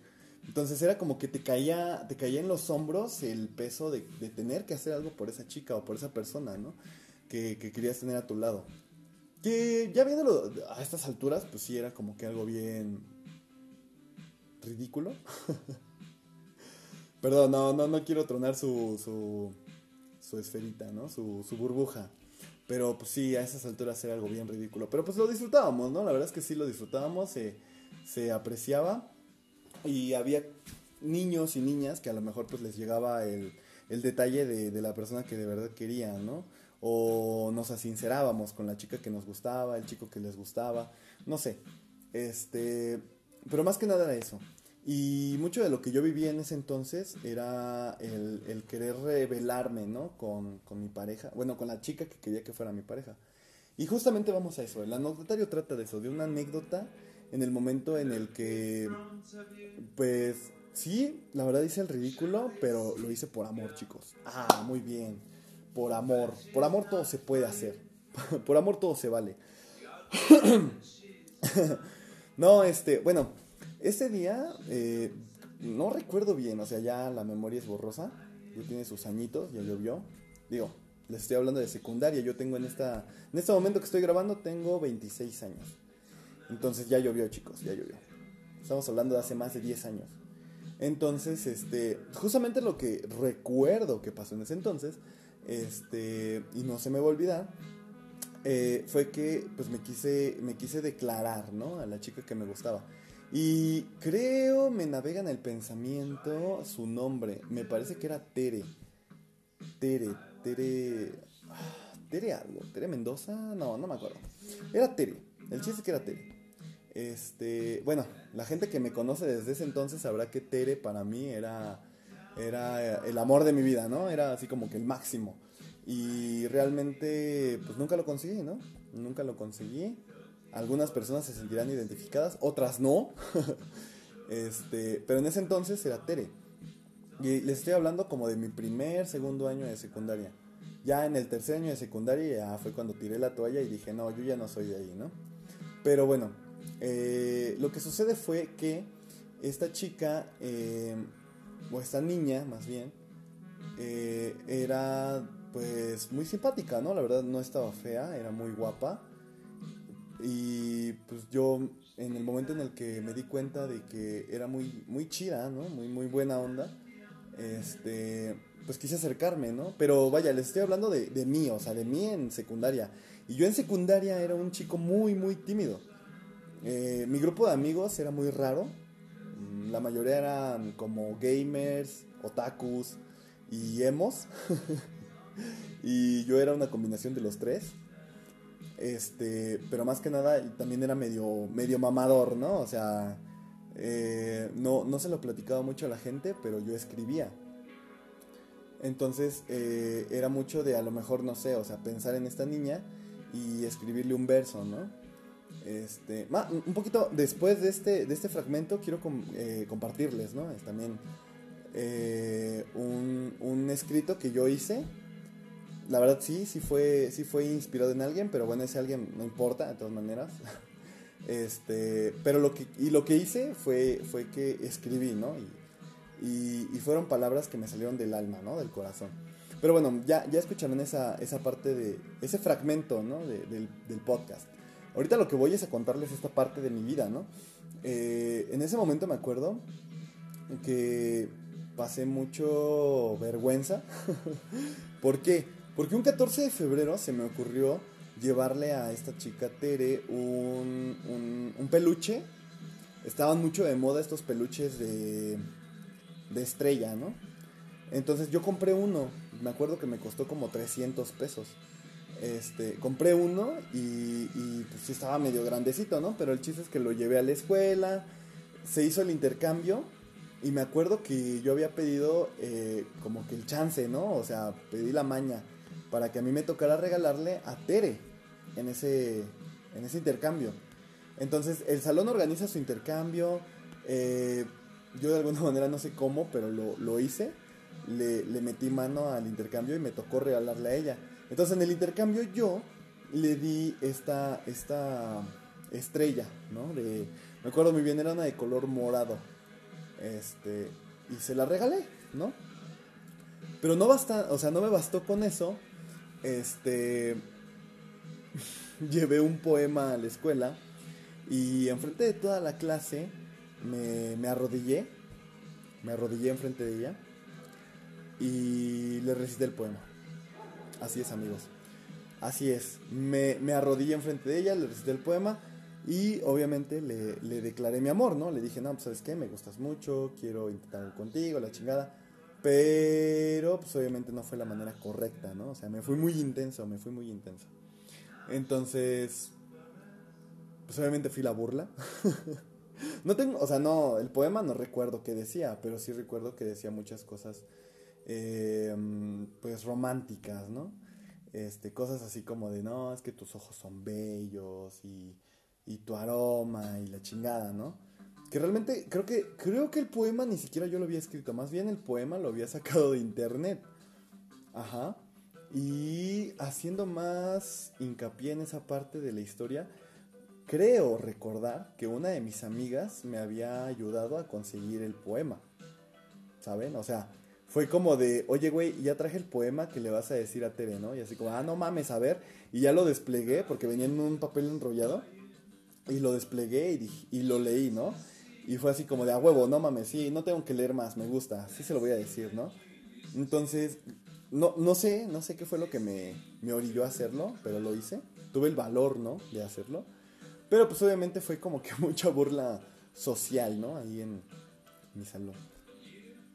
Entonces era como que te caía, te caía en los hombros el peso de, tener que hacer algo por esa chica o por esa persona, ¿no? Que, que querías tener a tu lado. Que ya viéndolo a estas alturas, pues sí era como que algo bien ridículo. Perdón, no, no, no quiero tronar su, su, esferita, ¿no? Su, su burbuja. Pero pues sí, a esas alturas era algo bien ridículo. Pero pues lo disfrutábamos, ¿no? La verdad es que sí lo disfrutábamos, se, se apreciaba. Y había niños y niñas que a lo mejor pues les llegaba el, el detalle de, de, la persona que de verdad querían, ¿no? O nos asincerábamos con la chica que nos gustaba, el chico que les gustaba, no sé. Este, pero más que nada era eso. Y mucho de lo que yo vivía en ese entonces era el, querer revelarme, ¿no? Con, mi pareja, bueno, con la chica que quería que fuera mi pareja. Y justamente vamos a eso, el anecdotario trata de eso, de una anécdota en el momento en el que, pues, sí, la verdad hice el ridículo, pero lo hice por amor, chicos. Ah, muy bien, por amor, por amor todo se puede hacer, por amor todo se vale. no, este, bueno ese día, eh, no recuerdo bien, o sea, ya la memoria es borrosa, ya tiene sus añitos, ya llovió. Digo, les estoy hablando de secundaria, yo tengo en esta, en este momento que estoy grabando, tengo 26 años. Entonces ya llovió, chicos, ya llovió. Estamos hablando de hace más de 10 años. Entonces, este, justamente lo que recuerdo que pasó en ese entonces, este, y no se me va a olvidar, eh, fue que pues me quise, me quise declarar, ¿no? A la chica que me gustaba. Y creo me navega en el pensamiento su nombre. Me parece que era Tere. Tere, Tere. ah, Tere algo. Tere Mendoza. No, no me acuerdo. Era Tere. El chiste es que era Tere. Este. Bueno, la gente que me conoce desde ese entonces sabrá que Tere para mí era. Era el amor de mi vida, ¿no? Era así como que el máximo. Y realmente, pues nunca lo conseguí, ¿no? Nunca lo conseguí. Algunas personas se sentirán identificadas, otras no. este, pero en ese entonces era Tere. Y les estoy hablando como de mi primer, segundo año de secundaria. Ya en el tercer año de secundaria ya fue cuando tiré la toalla y dije, no, yo ya no soy de ahí, ¿no? Pero bueno, eh, lo que sucede fue que esta chica, eh, o esta niña más bien, eh, era pues muy simpática, ¿no? La verdad no estaba fea, era muy guapa. Y pues yo en el momento en el que me di cuenta de que era muy, muy chida, ¿no? Muy, muy buena onda, este, pues quise acercarme, ¿no? Pero vaya, les estoy hablando de, de mí, o sea, de mí en secundaria. Y yo en secundaria era un chico muy, muy tímido. Eh, mi grupo de amigos era muy raro. Mm, La mayoría eran como gamers, otakus y emos. y yo era una combinación de los tres. Este, pero más que nada también era medio, medio mamador, ¿no? O sea, eh, no, no se lo platicaba mucho a la gente, pero yo escribía. Entonces eh, era mucho de a lo mejor, no sé, o sea, pensar en esta niña y escribirle un verso, ¿no? Este, ma- un poquito después de este, de este fragmento quiero eh, compartirles, ¿no? Es también eh, un, un escrito que yo hice. La verdad sí, sí fue, sí fue inspirado en alguien, pero bueno, ese alguien no importa, de todas maneras. Este, pero lo que, y lo que hice fue, fue que escribí, ¿no? Y, fueron palabras que me salieron del alma, ¿no? Del corazón. Pero bueno, ya, ya escucharon esa, esa parte de, ese fragmento, ¿no? De- del, del podcast. Ahorita lo que voy es a contarles esta parte de mi vida, ¿no? Eh, en ese momento me acuerdo que pasé mucho vergüenza. ¿Por qué? Porque un 14 de febrero se me ocurrió llevarle a esta chica Tere un, un, peluche. Estaban mucho de moda estos peluches de, de estrella, ¿no? Entonces yo compré uno. Me acuerdo que me costó como 300 pesos. Este, compré uno y, y, pues sí estaba medio grandecito, ¿no? Pero el chiste es que lo llevé a la escuela, se hizo el intercambio y me acuerdo que yo había pedido eh, como que el chance, ¿no? O sea, pedí la maña para que a mí me tocara regalarle a Tere en ese, en ese intercambio. Entonces el salón organiza su intercambio, eh, yo de alguna manera no sé cómo, pero lo, lo hice, le, metí mano al intercambio y me tocó regalarle a ella. Entonces en el intercambio yo le di esta, esta estrella, ¿no? Me acuerdo muy bien, era una de color morado. Este, y se la regalé, ¿no? Pero no basta, o sea, no me bastó con eso. Este, llevé un poema a la escuela y enfrente de toda la clase me, arrodillé, me arrodillé enfrente de ella y le recité el poema. Así es, amigos. Así es. Me, me arrodillé enfrente de ella, le recité el poema y obviamente le, declaré mi amor, ¿no? Le dije, no, pues sabes qué, me gustas mucho, quiero intentar contigo, la chingada. Pero pues obviamente no fue la manera correcta, ¿no? O sea, me fui muy intenso, me fui muy intenso. Entonces, pues obviamente fui la burla. no tengo, o sea, no, el poema no recuerdo qué decía, pero sí recuerdo que decía muchas cosas, eh, pues románticas, ¿no? Este, cosas así como de, no, es que tus ojos son bellos y, y tu aroma y la chingada, ¿no? Que realmente creo que, creo que el poema ni siquiera yo lo había escrito, más bien el poema lo había sacado de internet. Ajá. Y haciendo más hincapié en esa parte de la historia, creo recordar que una de mis amigas me había ayudado a conseguir el poema. ¿Saben? O sea, fue como de, oye, güey, ya traje el poema que le vas a decir a Tere, ¿no? Y así como, ah, no mames, a ver. Y ya lo desplegué porque venía en un papel enrollado. Y lo desplegué y, dije- y lo leí, ¿no? Y fue así como de a huevo, no mames, sí, no tengo que leer más, me gusta, sí se lo voy a decir, ¿no? Entonces, no, no sé, no sé qué fue lo que me, me orilló a hacerlo, pero lo hice. Tuve el valor, ¿no? De hacerlo. Pero pues obviamente fue como que mucha burla social, ¿no? Ahí en mi salón,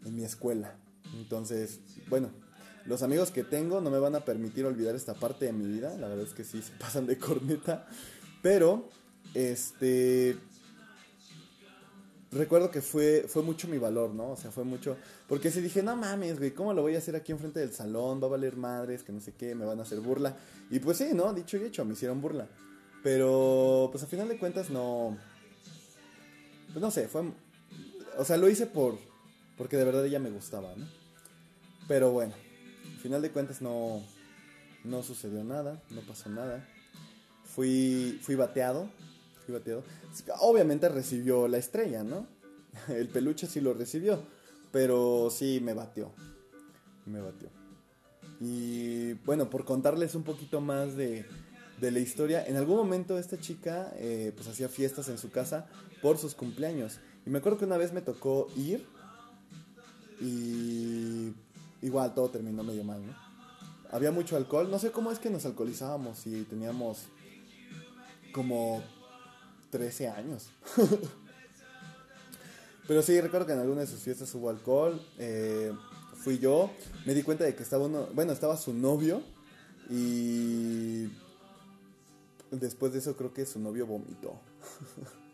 en mi escuela. Entonces, bueno, los amigos que tengo no me van a permitir olvidar esta parte de mi vida. La verdad es que sí, se pasan de corneta. Pero, este, recuerdo que fue, fue mucho mi valor, ¿no? O sea, fue mucho. Porque si dije, no mames, güey, ¿cómo lo voy a hacer aquí enfrente del salón? Va a valer madres, que no sé qué, me van a hacer burla. Y pues sí, ¿no? Dicho y hecho, me hicieron burla. Pero, pues a final de cuentas, no. Pues no sé, fue. O sea, lo hice por. Porque de verdad ella me gustaba, ¿no? Pero bueno, al final de cuentas no. No sucedió nada, no pasó nada. Fui, fui bateado, bateado. Obviamente recibió la estrella, ¿no? El peluche sí lo recibió, pero sí me batió. Me batió. Y bueno, por contarles un poquito más de, la historia, en algún momento esta chica eh, pues hacía fiestas en su casa por sus cumpleaños. Y me acuerdo que una vez me tocó ir y igual todo terminó medio mal, ¿no? Había mucho alcohol, no sé cómo es que nos alcoholizábamos y teníamos como 13 años. Pero sí, recuerdo que en alguna de sus fiestas hubo alcohol. Eh, fui yo. Me di cuenta de que estaba uno. Bueno, estaba su novio. Y. Después de eso, creo que su novio vomitó.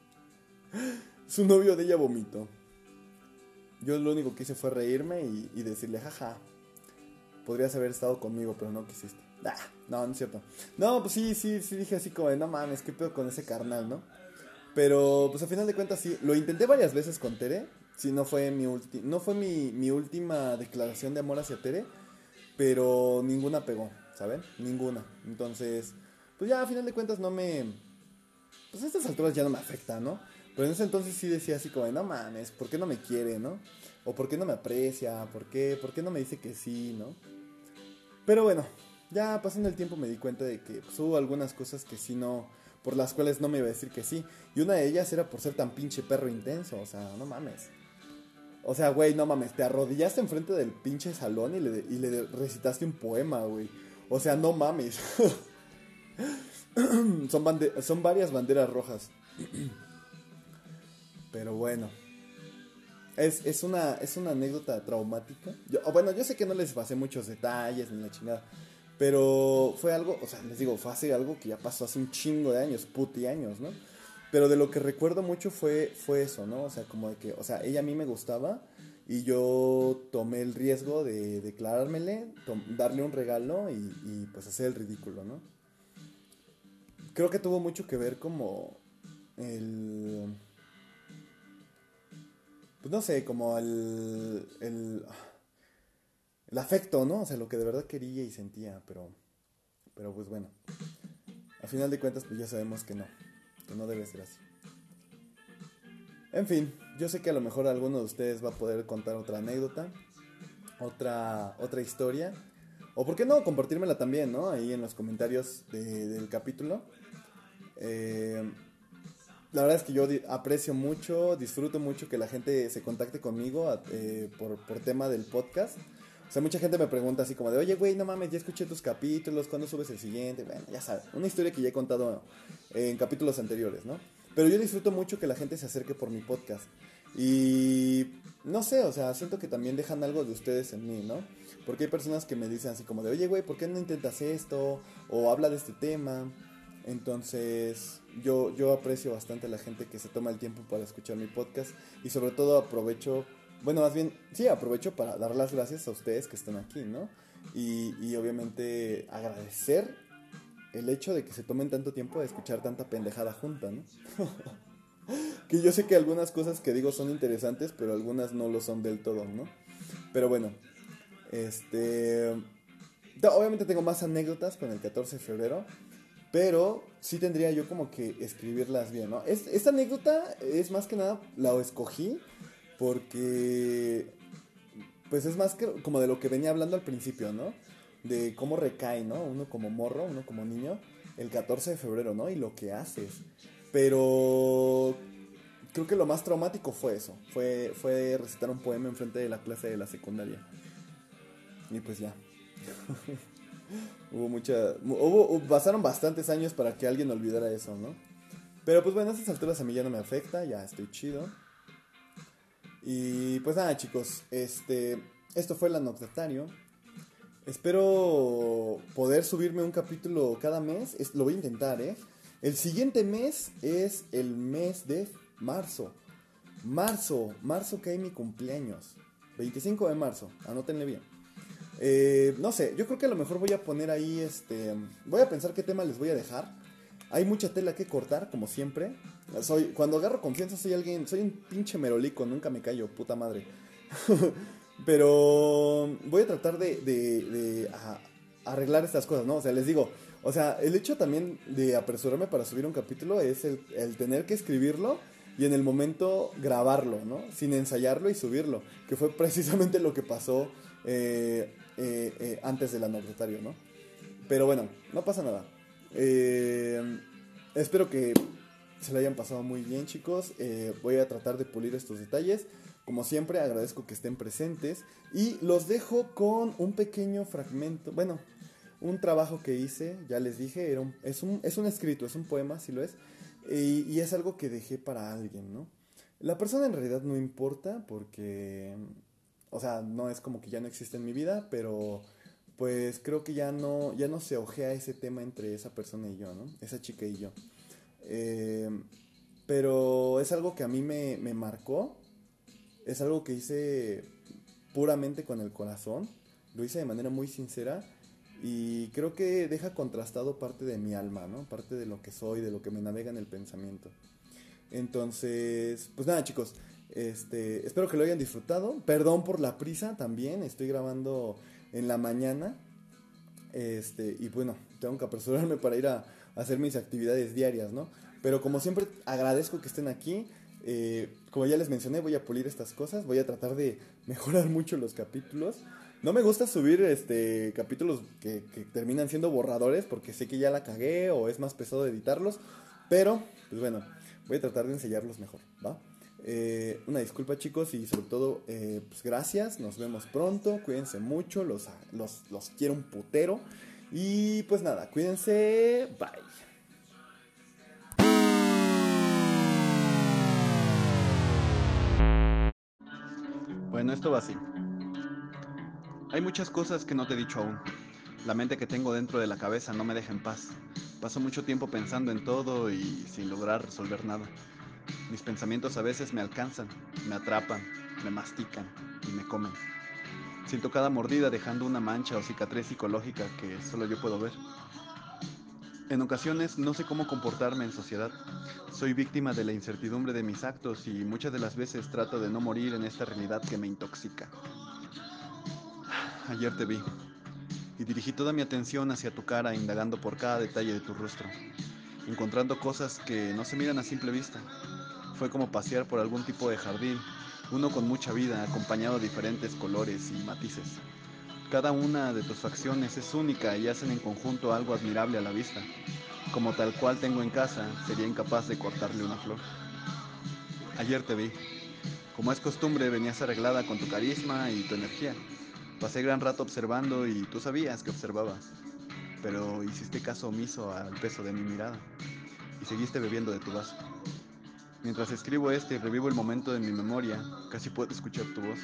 su novio de ella vomitó. Yo lo único que hice fue reírme y, decirle, jaja. Podrías haber estado conmigo, pero no quisiste. Ah, no, no es cierto. No, pues sí, sí, sí dije así como no mames, qué pedo con ese carnal, ¿no? Pero pues a final de cuentas sí, lo intenté varias veces con Tere. Sí, no fue mi, no fue mi, última declaración de amor hacia Tere, pero ninguna pegó, ¿saben? Ninguna. Entonces, pues ya a final de cuentas no me... Pues a estas alturas ya no me afecta, ¿no? Pero en ese entonces sí decía así como, no mames, ¿por qué no me quiere, no? O ¿por qué no me aprecia? ¿Por qué, ¿Por qué no me dice que sí, no? Pero bueno, ya pasando el tiempo me di cuenta de que pues, hubo algunas cosas que sí no por las cuales no me iba a decir que sí. Y una de ellas era por ser tan pinche perro intenso, o sea, no mames. O sea, güey, no mames, te arrodillaste enfrente del pinche salón y le, y le recitaste un poema, güey. O sea, no mames. son, son varias banderas rojas. Pero bueno. Es, una, es una anécdota traumática. bueno, yo sé que no les pasé muchos detalles ni la chingada. Pero fue algo, o sea, les digo, fue hace algo que ya pasó hace un chingo de años, puti años, ¿no? Pero de lo que recuerdo mucho fue, fue eso, ¿no? O sea, como de que, o sea, ella a mí me gustaba y yo tomé el riesgo de declarármele, darle un regalo y, y, pues hacer el ridículo, ¿no? Creo que tuvo mucho que ver como el... Pues no sé, como el... el el afecto, ¿no? O sea, lo que de verdad quería y sentía, pero, pero pues bueno, a final de cuentas pues ya sabemos que no, que no debe ser así. En fin, yo sé que a lo mejor alguno de ustedes va a poder contar otra anécdota, otra, otra historia, o por qué no, compartírmela también, ¿no? Ahí en los comentarios del capítulo. Eh, la verdad es que yo aprecio mucho, disfruto mucho que la gente se contacte conmigo eh, por, por tema del podcast. O sea, mucha gente me pregunta así como de, oye, güey, no mames, ya escuché tus capítulos, ¿cuándo subes el siguiente? Bueno, ya sabes, una historia que ya he contado en capítulos anteriores, ¿no? Pero yo disfruto mucho que la gente se acerque por mi podcast. Y no sé, o sea, siento que también dejan algo de ustedes en mí, ¿no? Porque hay personas que me dicen así como de, oye, güey, ¿por qué no intentas esto? O habla de este tema. Entonces, yo, yo aprecio bastante a la gente que se toma el tiempo para escuchar mi podcast y sobre todo aprovecho bueno, más bien, sí, aprovecho para dar las gracias a ustedes que están aquí, ¿no? Y, obviamente agradecer el hecho de que se tomen tanto tiempo de escuchar tanta pendejada junta, ¿no? que yo sé que algunas cosas que digo son interesantes, pero algunas no lo son del todo, ¿no? Pero bueno, este... Obviamente tengo más anécdotas con el 14 de febrero, pero sí tendría yo como que escribirlas bien, ¿no? esta anécdota es más que nada, la escogí porque, pues es más que como de lo que venía hablando al principio, ¿no? De cómo recae, ¿no? Uno como morro, uno como niño, el 14 de febrero, ¿no? Y lo que haces. Pero creo que lo más traumático fue eso. Fue, fue recitar un poema enfrente de la clase de la secundaria. Y pues ya. hubo mucha. Hubo, pasaron bastantes años para que alguien olvidara eso, ¿no? Pero pues bueno, a estas alturas a mí ya no me afecta, ya estoy chido. Y pues nada, chicos, este. Esto fue el anecdotario. Espero poder subirme un capítulo cada mes. lo voy a intentar, ¿eh? El siguiente mes es el mes de marzo. Marzo, marzo que hay mi cumpleaños. 25 de marzo, anótenle bien. Eh, no sé, yo creo que a lo mejor voy a poner ahí, este, voy a pensar qué tema les voy a dejar. Hay mucha tela que cortar, como siempre. Soy, cuando agarro confianza soy alguien, soy un pinche merolico, nunca me callo, puta madre. Pero voy a tratar de, arreglar estas cosas, ¿no? O sea, les digo, o sea, el hecho también de apresurarme para subir un capítulo es el, el tener que escribirlo y en el momento grabarlo, ¿no? Sin ensayarlo y subirlo, que fue precisamente lo que pasó eh, eh, eh, antes del anecdotario, ¿no? Pero bueno, no pasa nada. Espero que se lo hayan pasado muy bien, chicos. voy a tratar de pulir estos detalles. Como siempre, agradezco que estén presentes y los dejo con un pequeño fragmento, bueno, un trabajo que hice, ya les dije, es, un, es un escrito, es un poema, si lo es, y, es algo que dejé para alguien, ¿no? La persona en realidad no importa porque, o sea, no es como que ya no existe en mi vida, pero pues creo que ya no, ya no se ojea ese tema entre esa persona y yo, ¿no? Esa chica y yo. Eh, pero es algo que a mí me, me marcó, es algo que hice puramente con el corazón, lo hice de manera muy sincera y creo que deja contrastado parte de mi alma, ¿no? Parte de lo que soy, de lo que me navega en el pensamiento. Entonces, pues nada, chicos, este, espero que lo hayan disfrutado. Perdón por la prisa también, estoy grabando en la mañana. Este, y bueno, tengo que apresurarme para ir a, hacer mis actividades diarias, ¿no? Pero como siempre, agradezco que estén aquí. Eh, como ya les mencioné, voy a pulir estas cosas, voy a tratar de mejorar mucho los capítulos. No me gusta subir este capítulos que, terminan siendo borradores porque sé que ya la cagué o es más pesado editarlos. Pero, pues bueno, voy a tratar de enseñarlos mejor, ¿va? Eh, una disculpa chicos y sobre todo, eh, pues gracias, nos vemos pronto, cuídense mucho, los, los, los quiero un putero. Y pues nada, cuídense, bye. Bueno, esto va así. Hay muchas cosas que no te he dicho aún. La mente que tengo dentro de la cabeza no me deja en paz. Paso mucho tiempo pensando en todo y sin lograr resolver nada. Mis pensamientos a veces me alcanzan, me atrapan, me mastican y me comen. Siento cada mordida dejando una mancha o cicatriz psicológica que solo yo puedo ver. En ocasiones no sé cómo comportarme en sociedad. Soy víctima de la incertidumbre de mis actos y muchas de las veces trato de no morir en esta realidad que me intoxica. Ayer te vi y dirigí toda mi atención hacia tu cara, indagando por cada detalle de tu rostro, encontrando cosas que no se miran a simple vista. Fue como pasear por algún tipo de jardín, uno con mucha vida, acompañado de diferentes colores y matices. Cada una de tus facciones es única y hacen en conjunto algo admirable a la vista. Como tal cual tengo en casa, sería incapaz de cortarle una flor. Ayer te vi. Como es costumbre, venías arreglada con tu carisma y tu energía. Pasé gran rato observando y tú sabías que observabas, pero hiciste caso omiso al peso de mi mirada y seguiste bebiendo de tu vaso. Mientras escribo este y revivo el momento de mi memoria, casi puedo escuchar tu voz.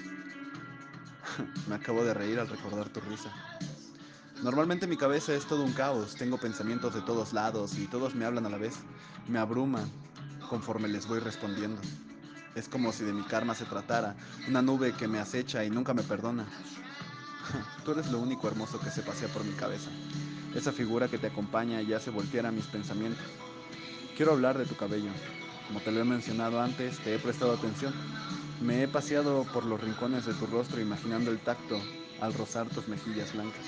Me acabo de reír al recordar tu risa. Normalmente mi cabeza es todo un caos, tengo pensamientos de todos lados y todos me hablan a la vez. Me abruman conforme les voy respondiendo. Es como si de mi karma se tratara, una nube que me acecha y nunca me perdona. Tú eres lo único hermoso que se pasea por mi cabeza. Esa figura que te acompaña y hace voltear a mis pensamientos. Quiero hablar de tu cabello. Como te lo he mencionado antes, te he prestado atención. Me he paseado por los rincones de tu rostro imaginando el tacto al rozar tus mejillas blancas.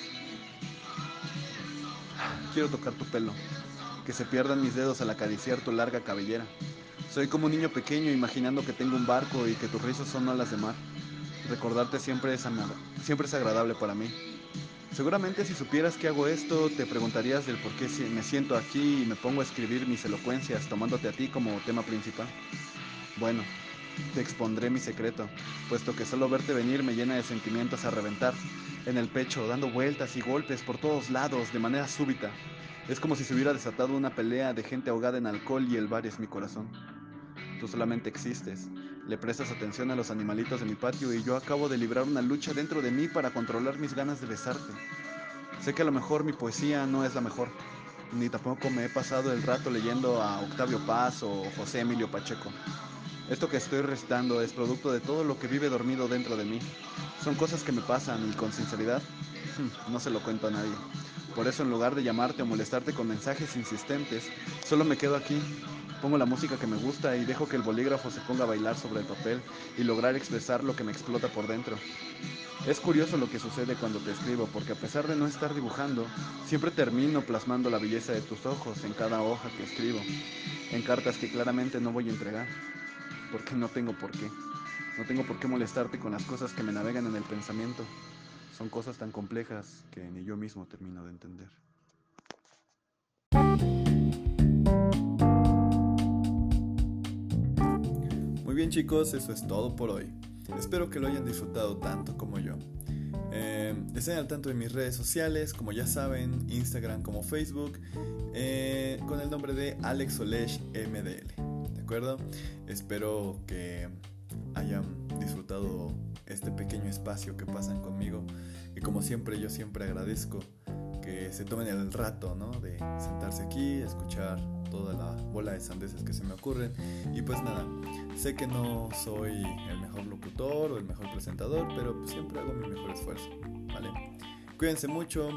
Quiero tocar tu pelo, que se pierdan mis dedos al acariciar tu larga cabellera. Soy como un niño pequeño imaginando que tengo un barco y que tus risas son olas de mar. Recordarte siempre es, siempre es agradable para mí. Seguramente si supieras que hago esto, te preguntarías del por qué me siento aquí y me pongo a escribir mis elocuencias tomándote a ti como tema principal. Bueno, te expondré mi secreto, puesto que solo verte venir me llena de sentimientos a reventar, en el pecho, dando vueltas y golpes por todos lados de manera súbita. Es como si se hubiera desatado una pelea de gente ahogada en alcohol y el bar es mi corazón. Tú solamente existes, le prestas atención a los animalitos de mi patio y yo acabo de librar una lucha dentro de mí para controlar mis ganas de besarte. Sé que a lo mejor mi poesía no es la mejor, ni tampoco me he pasado el rato leyendo a Octavio Paz o José Emilio Pacheco. Esto que estoy restando es producto de todo lo que vive dormido dentro de mí. Son cosas que me pasan y con sinceridad no se lo cuento a nadie. Por eso en lugar de llamarte o molestarte con mensajes insistentes, solo me quedo aquí, pongo la música que me gusta y dejo que el bolígrafo se ponga a bailar sobre el papel y lograr expresar lo que me explota por dentro. Es curioso lo que sucede cuando te escribo, porque a pesar de no estar dibujando, siempre termino plasmando la belleza de tus ojos en cada hoja que escribo, en cartas que claramente no voy a entregar porque no tengo por qué. No tengo por qué molestarte con las cosas que me navegan en el pensamiento. Son cosas tan complejas que ni yo mismo termino de entender. Muy bien chicos, eso es todo por hoy. Espero que lo hayan disfrutado tanto como yo. Eh, estén al tanto de mis redes sociales, como ya saben, Instagram como Facebook, eh, con el nombre de Alex Olesh MDL acuerdo? Espero que hayan disfrutado este pequeño espacio que pasan conmigo y como siempre yo siempre agradezco que se tomen el rato, ¿no? De sentarse aquí, escuchar toda la bola de sandeces que se me ocurren y pues nada, sé que no soy el mejor locutor o el mejor presentador, pero pues siempre hago mi mejor esfuerzo, ¿vale? Cuídense mucho,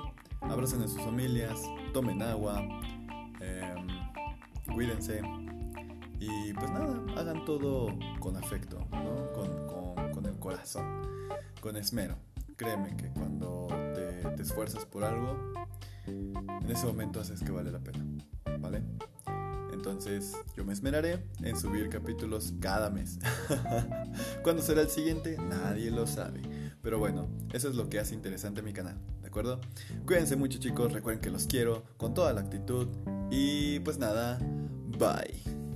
abracen a sus familias, tomen agua, em, cuídense y pues nada, hagan todo con afecto, ¿no? con, con, el corazón, con esmero. Créeme que cuando te, esfuerzas por algo, en ese momento haces que vale la pena, ¿vale? Entonces yo me esmeraré en subir capítulos cada mes. ¿Cuándo será el siguiente? Nadie lo sabe. Pero bueno, eso es lo que hace interesante mi canal, ¿de acuerdo? Cuídense mucho chicos, recuerden que los quiero con toda la actitud y pues nada, bye.